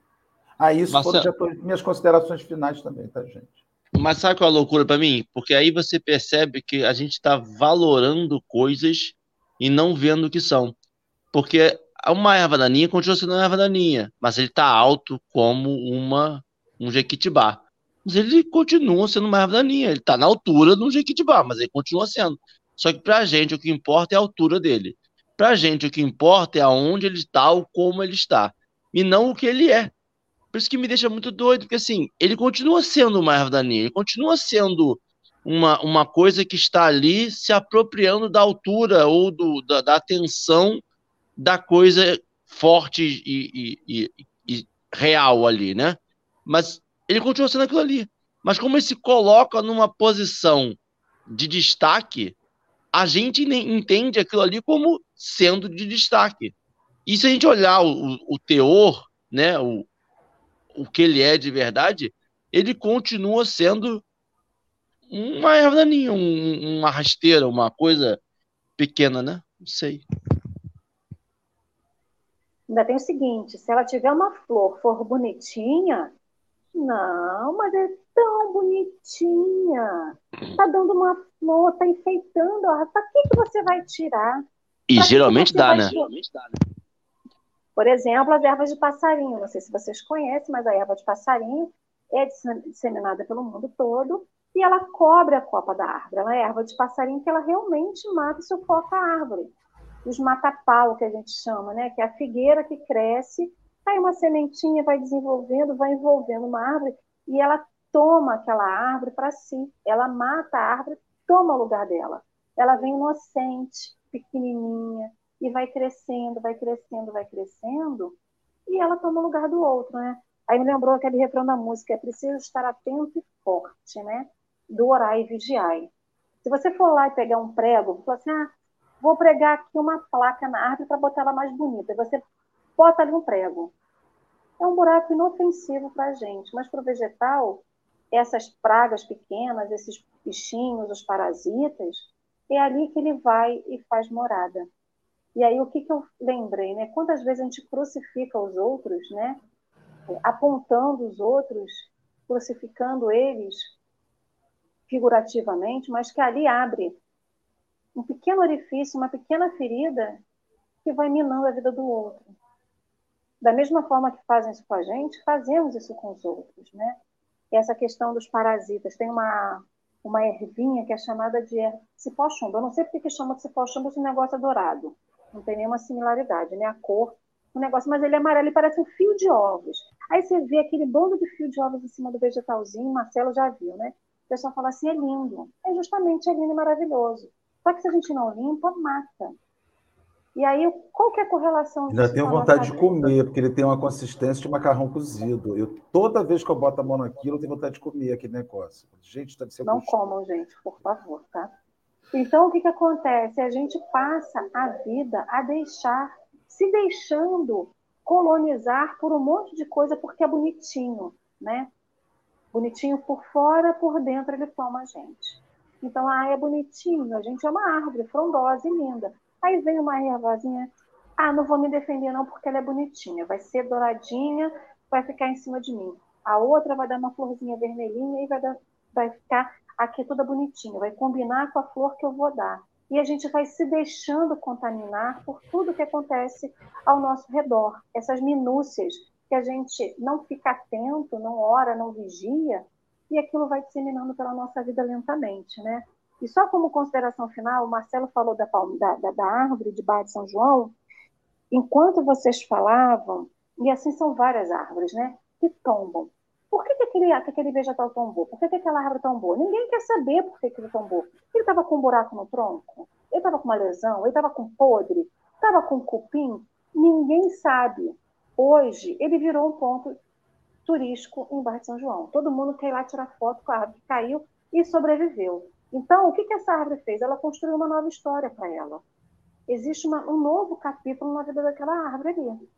Ah, isso Marcelo... foram já minhas considerações finais também, tá, gente? Mas sabe qual é a loucura para mim? Porque aí você percebe que a gente está valorando coisas e não vendo o que são. Porque uma erva daninha continua sendo uma erva daninha, mas ele está alto como uma um jequitibá. Mas ele continua sendo uma erva daninha, ele está na altura de um jequitibá, mas ele continua sendo. Só que para a gente o que importa é a altura dele. Para a gente o que importa é aonde ele está ou como ele está, e não o que ele é. Por isso que me deixa muito doido, porque assim, ele continua sendo uma erva daninha, ele continua sendo uma, uma coisa que está ali se apropriando da altura ou do, da, da atenção da coisa forte e, e, e, e, real ali, né? Mas ele continua sendo aquilo ali. Mas como ele se coloca numa posição de destaque, a gente entende aquilo ali como sendo de destaque. E se a gente olhar o, o teor, né, o, o que ele é de verdade, ele continua sendo uma erva daninha, um, uma rasteira, uma coisa pequena, né? Não sei. Ainda tem o seguinte: se ela tiver uma flor, for bonitinha, não, mas é tão bonitinha. Tá dando uma flor, tá enfeitando. Para que, que você vai tirar? E geralmente dá, né? Por exemplo, as ervas de passarinho. Não sei se vocês conhecem, mas a erva de passarinho é disseminada pelo mundo todo e ela cobre a copa da árvore. Ela é erva de passarinho que ela realmente mata e sufoca a árvore. Os mata-pau, que a gente chama, né? que é a figueira que cresce, aí uma sementinha vai desenvolvendo, vai envolvendo uma árvore e ela toma aquela árvore para si. Ela mata a árvore, toma o lugar dela. Ela vem inocente, pequenininha, e vai crescendo, vai crescendo, vai crescendo, e ela toma o lugar do outro, né? Aí me lembrou aquele refrão da música, é preciso estar atento e forte, né? Do orar e vigiai. Se você for lá e pegar um prego, falar assim, ah, vou pregar aqui uma placa na árvore para botar ela mais bonita. E você bota ali um prego. É um buraco inofensivo para a gente, mas para o vegetal, essas pragas pequenas, esses bichinhos, os parasitas, é ali que ele vai e faz morada. E aí o que, que eu lembrei, né? Quantas vezes a gente crucifica os outros, né? Apontando os outros, crucificando eles figurativamente, mas que ali abre um pequeno orifício, uma pequena ferida que vai minando a vida do outro. Da mesma forma que fazem isso com a gente, fazemos isso com os outros, né? Essa questão dos parasitas. Tem uma, uma ervinha que é chamada de cipó-chumbo. Eu não sei porque que chama de cipó-chumbo se o negócio é dourado não tem nenhuma similaridade, né? A cor, o negócio, mas ele é amarelo e parece um fio de ovos. Aí você vê aquele bando de fio de ovos em cima do vegetalzinho, Marcelo já viu, né? O pessoal fala assim, é lindo. É justamente, é lindo e maravilhoso. Só que se a gente não limpa, mata. E aí, qual que é a correlação Ainda tenho vontade de comer, porque ele tem uma consistência de macarrão cozido. Eu, toda vez que eu boto a mão naquilo, eu tenho vontade de comer aquele negócio. Gente, deve ser Não gostoso. comam, gente, por favor, tá? Então, o que, que acontece? A gente passa a vida a deixar, se deixando colonizar por um monte de coisa porque é bonitinho, né? Bonitinho por fora, por dentro ele toma a gente. Então, ah, é bonitinho, a gente é uma árvore frondosa e linda. Aí vem uma ervazinha, ah, não vou me defender não porque ela é bonitinha, vai ser douradinha, vai ficar em cima de mim. A outra vai dar uma florzinha vermelhinha e vai, dar, vai ficar aqui toda bonitinha, vai combinar com a flor que eu vou dar. E a gente vai se deixando contaminar por tudo que acontece ao nosso redor. Essas minúcias que a gente não fica atento, não ora, não vigia, e aquilo vai disseminando pela nossa vida lentamente, né? E só como consideração final, o Marcelo falou da, da, da árvore de Bar de São João, enquanto vocês falavam, e assim são várias árvores, né? Que tombam. Por que, que, aquele, que aquele vegetal tombou? Por que, que aquela árvore tombou? Ninguém quer saber por que, que ele tombou. Ele estava com um buraco no tronco? Ele estava com uma lesão? Ele estava com podre? Estava com cupim? Ninguém sabe. Hoje, ele virou um ponto turístico em Barra de São João. Todo mundo quer ir lá tirar foto com a árvore que caiu e sobreviveu. Então, o que, que essa árvore fez? Ela construiu uma nova história para ela. Existe uma, um novo capítulo na vida daquela árvore ali.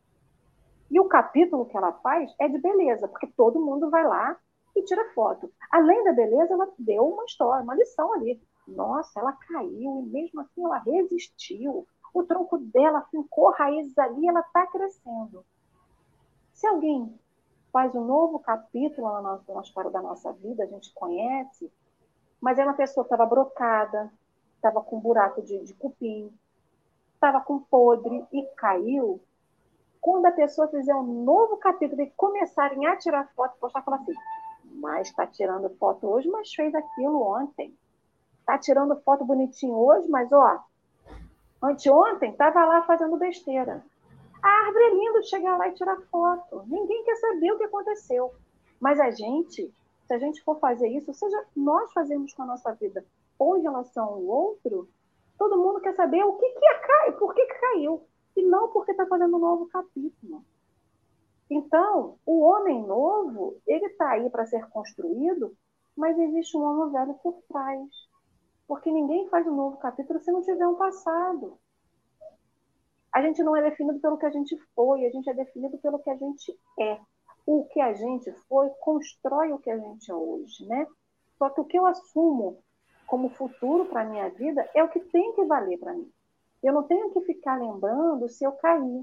E o capítulo que ela faz é de beleza, porque todo mundo vai lá e tira foto. Além da beleza, ela deu uma história, uma lição ali. Nossa, ela caiu e mesmo assim ela resistiu. O tronco dela fincou raízes ali e ela está crescendo. Se alguém faz um novo capítulo na, nossa, na história da nossa vida, a gente conhece, mas é uma pessoa estava brocada, estava com buraco de, de cupim, estava com podre e caiu, quando a pessoa fizer um novo capítulo e começarem a tirar foto, postar, falar assim, mas está tirando foto hoje, mas fez aquilo ontem. Está tirando foto bonitinho hoje, mas ó, anteontem estava lá fazendo besteira. A árvore é linda de chegar lá e tirar foto. Ninguém quer saber o que aconteceu. Mas a gente, se a gente for fazer isso, seja nós fazemos com a nossa vida ou em relação ao outro, todo mundo quer saber o que, que é cai, por que, que caiu e não porque está fazendo um novo capítulo. Então, o homem novo, ele está aí para ser construído, mas existe um homem velho por trás. Porque ninguém faz um novo capítulo se não tiver um passado. A gente não é definido pelo que a gente foi, a gente é definido pelo que a gente é. O que a gente foi constrói o que a gente é hoje, né? Só que o que eu assumo como futuro para a minha vida é o que tem que valer para mim. Eu não tenho que ficar lembrando se eu caí,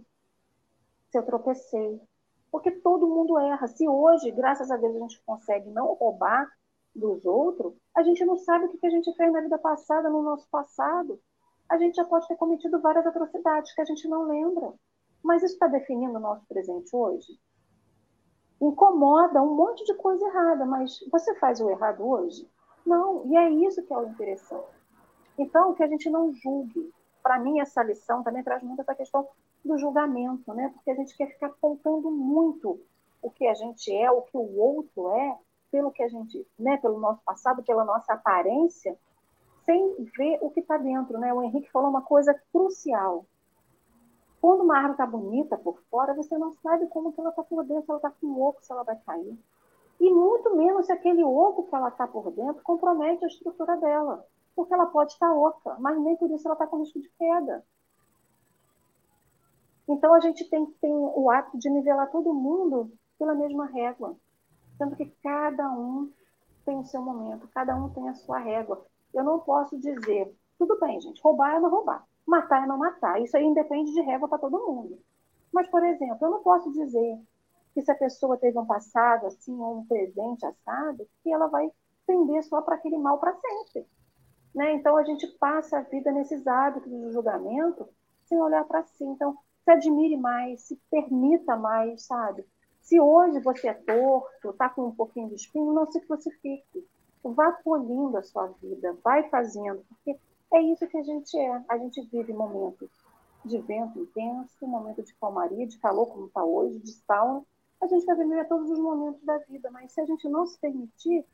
se eu tropecei, porque todo mundo erra. Se hoje, graças a Deus, a gente consegue não roubar dos outros, a gente não sabe o que a gente fez na vida passada, no nosso passado. A gente já pode ter cometido várias atrocidades que a gente não lembra. Mas isso está definindo o nosso presente hoje? Incomoda um monte de coisa errada, mas você faz o errado hoje? Não, e é isso que é o interessante. Então, que a gente não julgue. Para mim, essa lição também traz muito essa questão do julgamento, né? Porque a gente quer ficar apontando muito o que a gente é, o que o outro é, pelo que a gente, né, pelo nosso passado, pela nossa aparência, sem ver o que está dentro, né? O Henrique falou uma coisa crucial. Quando uma árvore está bonita por fora, você não sabe como que ela está por dentro, se ela está com oco, se ela vai cair. E muito menos se aquele oco que ela está por dentro compromete a estrutura dela. Porque ela pode estar oca, mas nem por isso ela está com risco de queda. Então a gente tem, tem o ato de nivelar todo mundo pela mesma régua, sendo que cada um tem o seu momento, cada um tem a sua régua. Eu não posso dizer, tudo bem, gente, roubar é não roubar, matar é não matar. Isso aí independe de régua para todo mundo. Mas, por exemplo, eu não posso dizer que se a pessoa teve um passado assim, ou um presente assado, que ela vai tender só para aquele mal para sempre. Né? Então, a gente passa a vida nesses hábitos de julgamento sem olhar para si. Então, se admire mais, se permita mais, sabe? Se hoje você é torto, está com um pouquinho de espinho, não se crucifique. Vá polindo a sua vida, vai fazendo, porque é isso que a gente é. A gente vive momentos de vento intenso, momento de calmaria, de calor, como está hoje, de sauna. A gente vai viver todos os momentos da vida, mas se a gente não se permitir,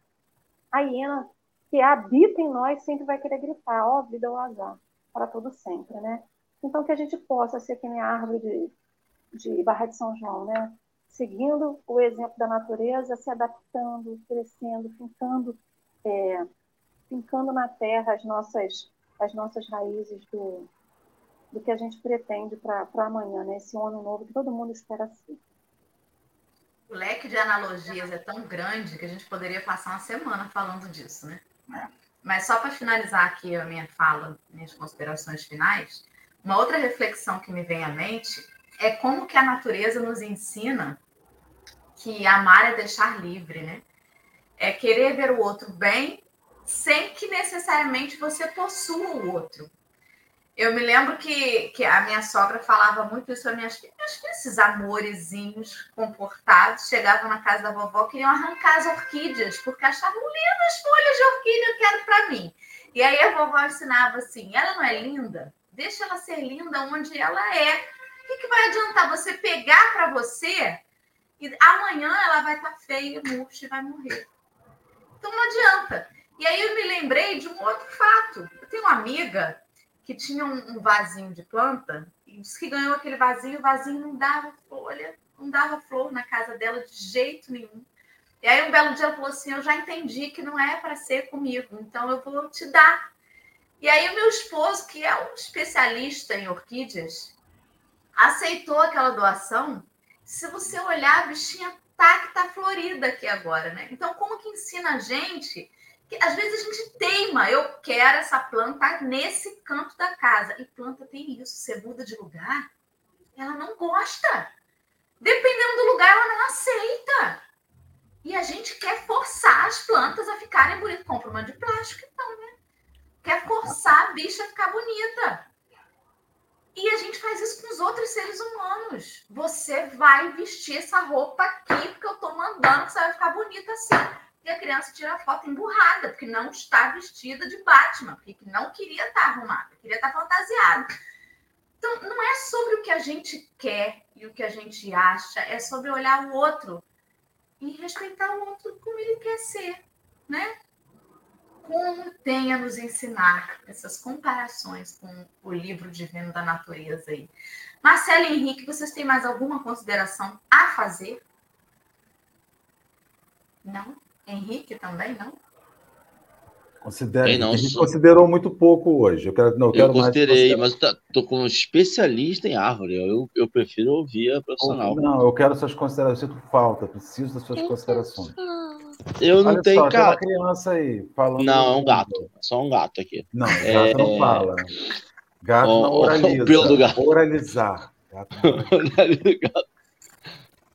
a hiena que habita em nós sempre vai querer gritar, ó, oh, vida ou azar, para todo sempre, né? Então, que a gente possa ser que árvore de, de Barra de São João, né? Seguindo o exemplo da natureza, se adaptando, crescendo, fincando, é, na terra as nossas, as nossas raízes do, do que a gente pretende para amanhã, né? Esse ano novo que todo mundo espera ser. O leque de analogias é tão grande que a gente poderia passar uma semana falando disso, né? É. Mas só para finalizar aqui a minha fala, minhas considerações finais, uma outra reflexão que me vem à mente é como que a natureza nos ensina que amar é deixar livre, né? É querer ver o outro bem sem que necessariamente você possua o outro. Eu me lembro que, que a minha sogra falava muito isso a minhas filhas. Filhas, esses amorezinhos comportados, chegavam na casa da vovó, queriam arrancar as orquídeas, porque achavam lindas folhas de orquídea, eu quero para mim. E aí a vovó ensinava assim: ela não é linda? Deixa ela ser linda onde ela é. O que, que vai adiantar você pegar para você e amanhã ela vai estar tá feia, murcha e vai morrer? Então não adianta. E aí eu me lembrei de um outro fato. Eu tenho uma amiga que tinha um, um vasinho de planta e disse que ganhou aquele vasinho, o vasinho não dava folha, não dava flor na casa dela de jeito nenhum. E aí um belo dia ela falou assim: Eu já entendi que não é para ser comigo, então eu vou te dar. E aí o meu esposo, que é um especialista em orquídeas, aceitou aquela doação. Se você olhar, a bichinha tá que tá florida aqui agora, né? Então, como que ensina a gente às vezes a gente teima, eu quero essa planta nesse canto da casa. E planta tem isso, você muda de lugar, ela não gosta. Dependendo do lugar, ela não aceita. E a gente quer forçar as plantas a ficarem bonitas. Compra uma de plástico, então, né? quer forçar a bicha a ficar bonita. E a gente faz isso com os outros seres humanos. Você vai vestir essa roupa aqui, porque eu tô mandando que você vai ficar bonita assim. E a criança tira a foto emburrada, porque não está vestida de Batman, porque não queria estar arrumada, queria estar fantasiada. Então, não é sobre o que a gente quer e o que a gente acha, é sobre olhar o outro e respeitar o outro como ele quer ser, né? como tem a nos ensinar essas comparações com o livro divino da natureza aí. Marcelo e Henrique, vocês têm mais alguma consideração a fazer? Não? Henrique também não? Considera, Quem não, a gente considerou muito pouco hoje. Eu, quero, não, eu, quero considerei, mas tá, tô com um especialista em árvore. Eu, eu prefiro ouvir a profissional. Não, eu quero suas considerações. Eu sinto falta, preciso das suas considerações. Eu não Olha tenho, só, cara. Tem uma criança aí falando. Não, é um gato. Só um gato aqui. Não, gato é... não fala. Gato o, não oraliza. O pelo do gato. Oralizar. Gato não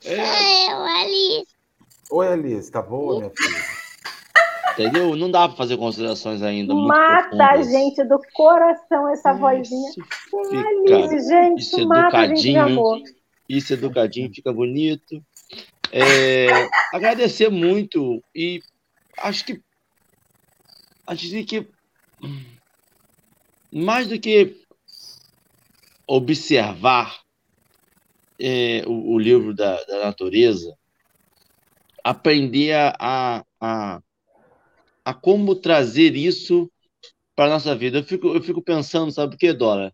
É... Oi, Alice. Oi, Alice. Tá boa, minha filha? Entendeu? Não dá para fazer considerações ainda. Mata a gente do coração essa isso vozinha. Fica, Alice, gente, isso mata a gente de amor. Isso educadinho, fica bonito. É, agradecer muito e acho que a gente tem que mais do que observar é, o, o, livro da, da, natureza, aprender a, a, a como trazer isso para a nossa vida. Eu fico, eu fico pensando, sabe o que, Dora?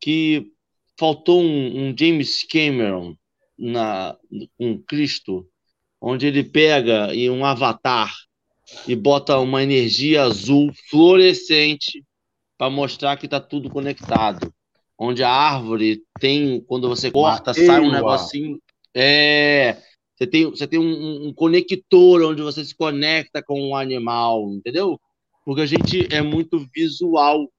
Que faltou um, um James Cameron na, com Cristo, onde ele pega e um avatar e bota uma energia azul fluorescente para mostrar que está tudo conectado. Onde a árvore tem, quando você corta, sai um negocinho. É, você tem, você tem um, um, conector onde você se conecta com o animal, entendeu? Porque a gente é muito visual,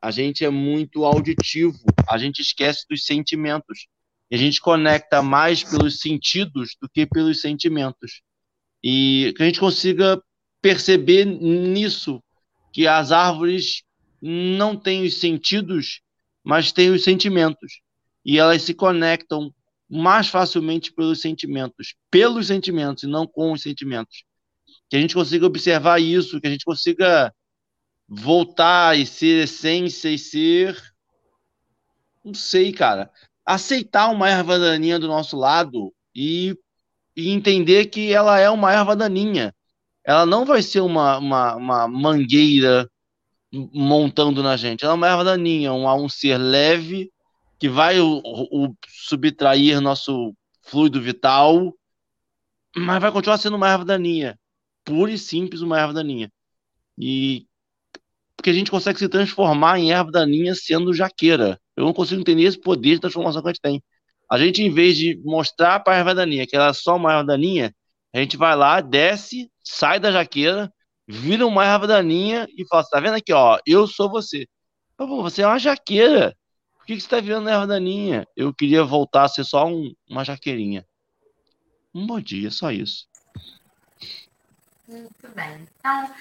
a gente é muito auditivo, a gente esquece dos sentimentos. A gente conecta mais pelos sentidos do que pelos sentimentos. E que a gente consiga perceber nisso, que as árvores não têm os sentidos, mas têm os sentimentos. E elas se conectam mais facilmente pelos sentimentos, pelos sentimentos e não com os sentimentos. Que a gente consiga observar isso, que a gente consiga voltar e ser essência e ser. Não sei, cara. Aceitar uma erva daninha do nosso lado e, e entender que ela é uma erva daninha. Ela não vai ser uma, uma, uma mangueira montando na gente. Ela é uma erva daninha, um, um ser leve que vai o, o, subtrair nosso fluido vital, mas vai continuar sendo uma erva daninha, pura e simples uma erva daninha. E porque a gente consegue se transformar em erva daninha sendo jaqueira. Eu não consigo entender esse poder de transformação que a gente tem. A gente, em vez de mostrar para a erva daninha que ela é só uma erva daninha, a gente vai lá, desce, sai da jaqueira, vira uma erva daninha e fala: tá vendo aqui, ó, eu sou você. Você é uma jaqueira. Que, que você está virando erva daninha? Eu queria voltar a ser só um, uma jaqueirinha. Um bom dia, só isso. Muito bem. Então,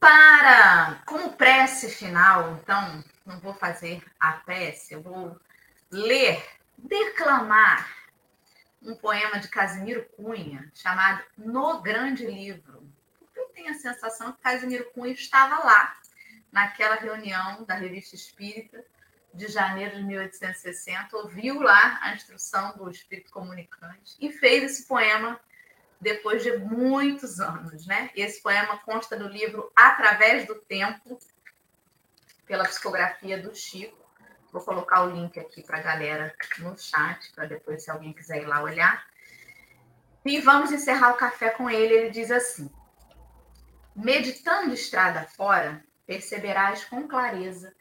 para como prece final, então, não vou fazer a prece, eu vou ler, declamar um poema de Casimiro Cunha chamado No Grande Livro. Eu tenho a sensação que Casimiro Cunha estava lá naquela reunião da Revista Espírita de janeiro de 1860, ouviu lá a instrução do espírito comunicante e fez esse poema depois de muitos anos, né? Esse poema consta do livro Através do Tempo, pela psicografia do Chico. Vou colocar o link aqui para a galera no chat, para depois, se alguém quiser ir lá olhar. E vamos encerrar o café com ele. Ele diz assim: Meditando estrada fora, perceberás com clareza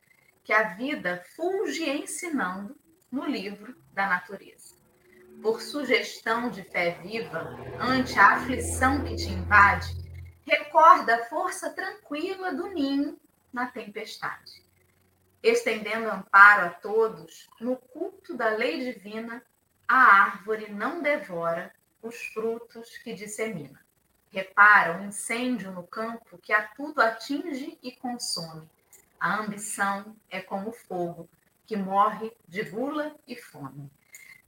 que a vida fulge ensinando no livro da natureza. Por sugestão de fé viva ante a aflição que te invade, recorda a força tranquila do ninho na tempestade. Estendendo amparo a todos, no culto da lei divina, a árvore não devora os frutos que dissemina. Repara o incêndio no campo que a tudo atinge e consome a ambição é como fogo, que morre de gula e fome.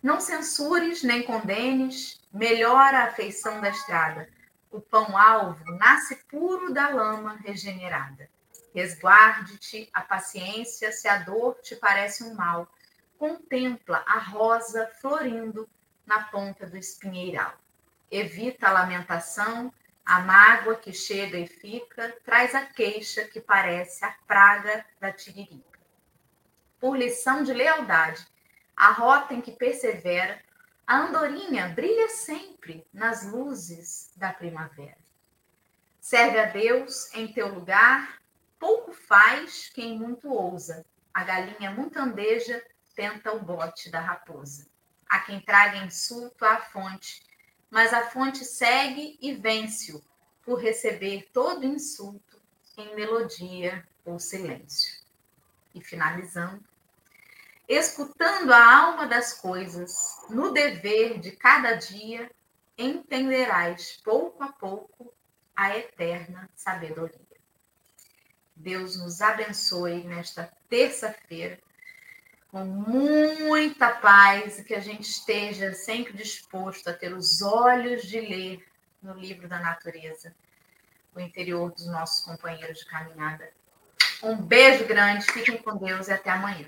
Não censures nem condenes, melhora a feição da estrada. O pão-alvo nasce puro da lama regenerada. Resguarde-te a paciência se a dor te parece um mal. Contempla a rosa florindo na ponta do espinheiral. Evita a lamentação, a mágoa que chega e fica traz a queixa que parece a praga da tiririca. Por lição de lealdade, a rota em que persevera, a andorinha brilha sempre nas luzes da primavera. Serve a Deus em teu lugar, pouco faz quem muito ousa. A galinha muito andeja tenta o bote da raposa. Há quem traga insulto à fonte, mas a fonte segue e vence-o por receber todo insulto em melodia ou silêncio. E finalizando, escutando a alma das coisas, no dever de cada dia, entenderás pouco a pouco a eterna sabedoria. Deus nos abençoe nesta terça-feira, com muita paz e que a gente esteja sempre disposto a ter os olhos de ler no livro da natureza, o interior dos nossos companheiros de caminhada. Um beijo grande, fiquem com Deus e até amanhã.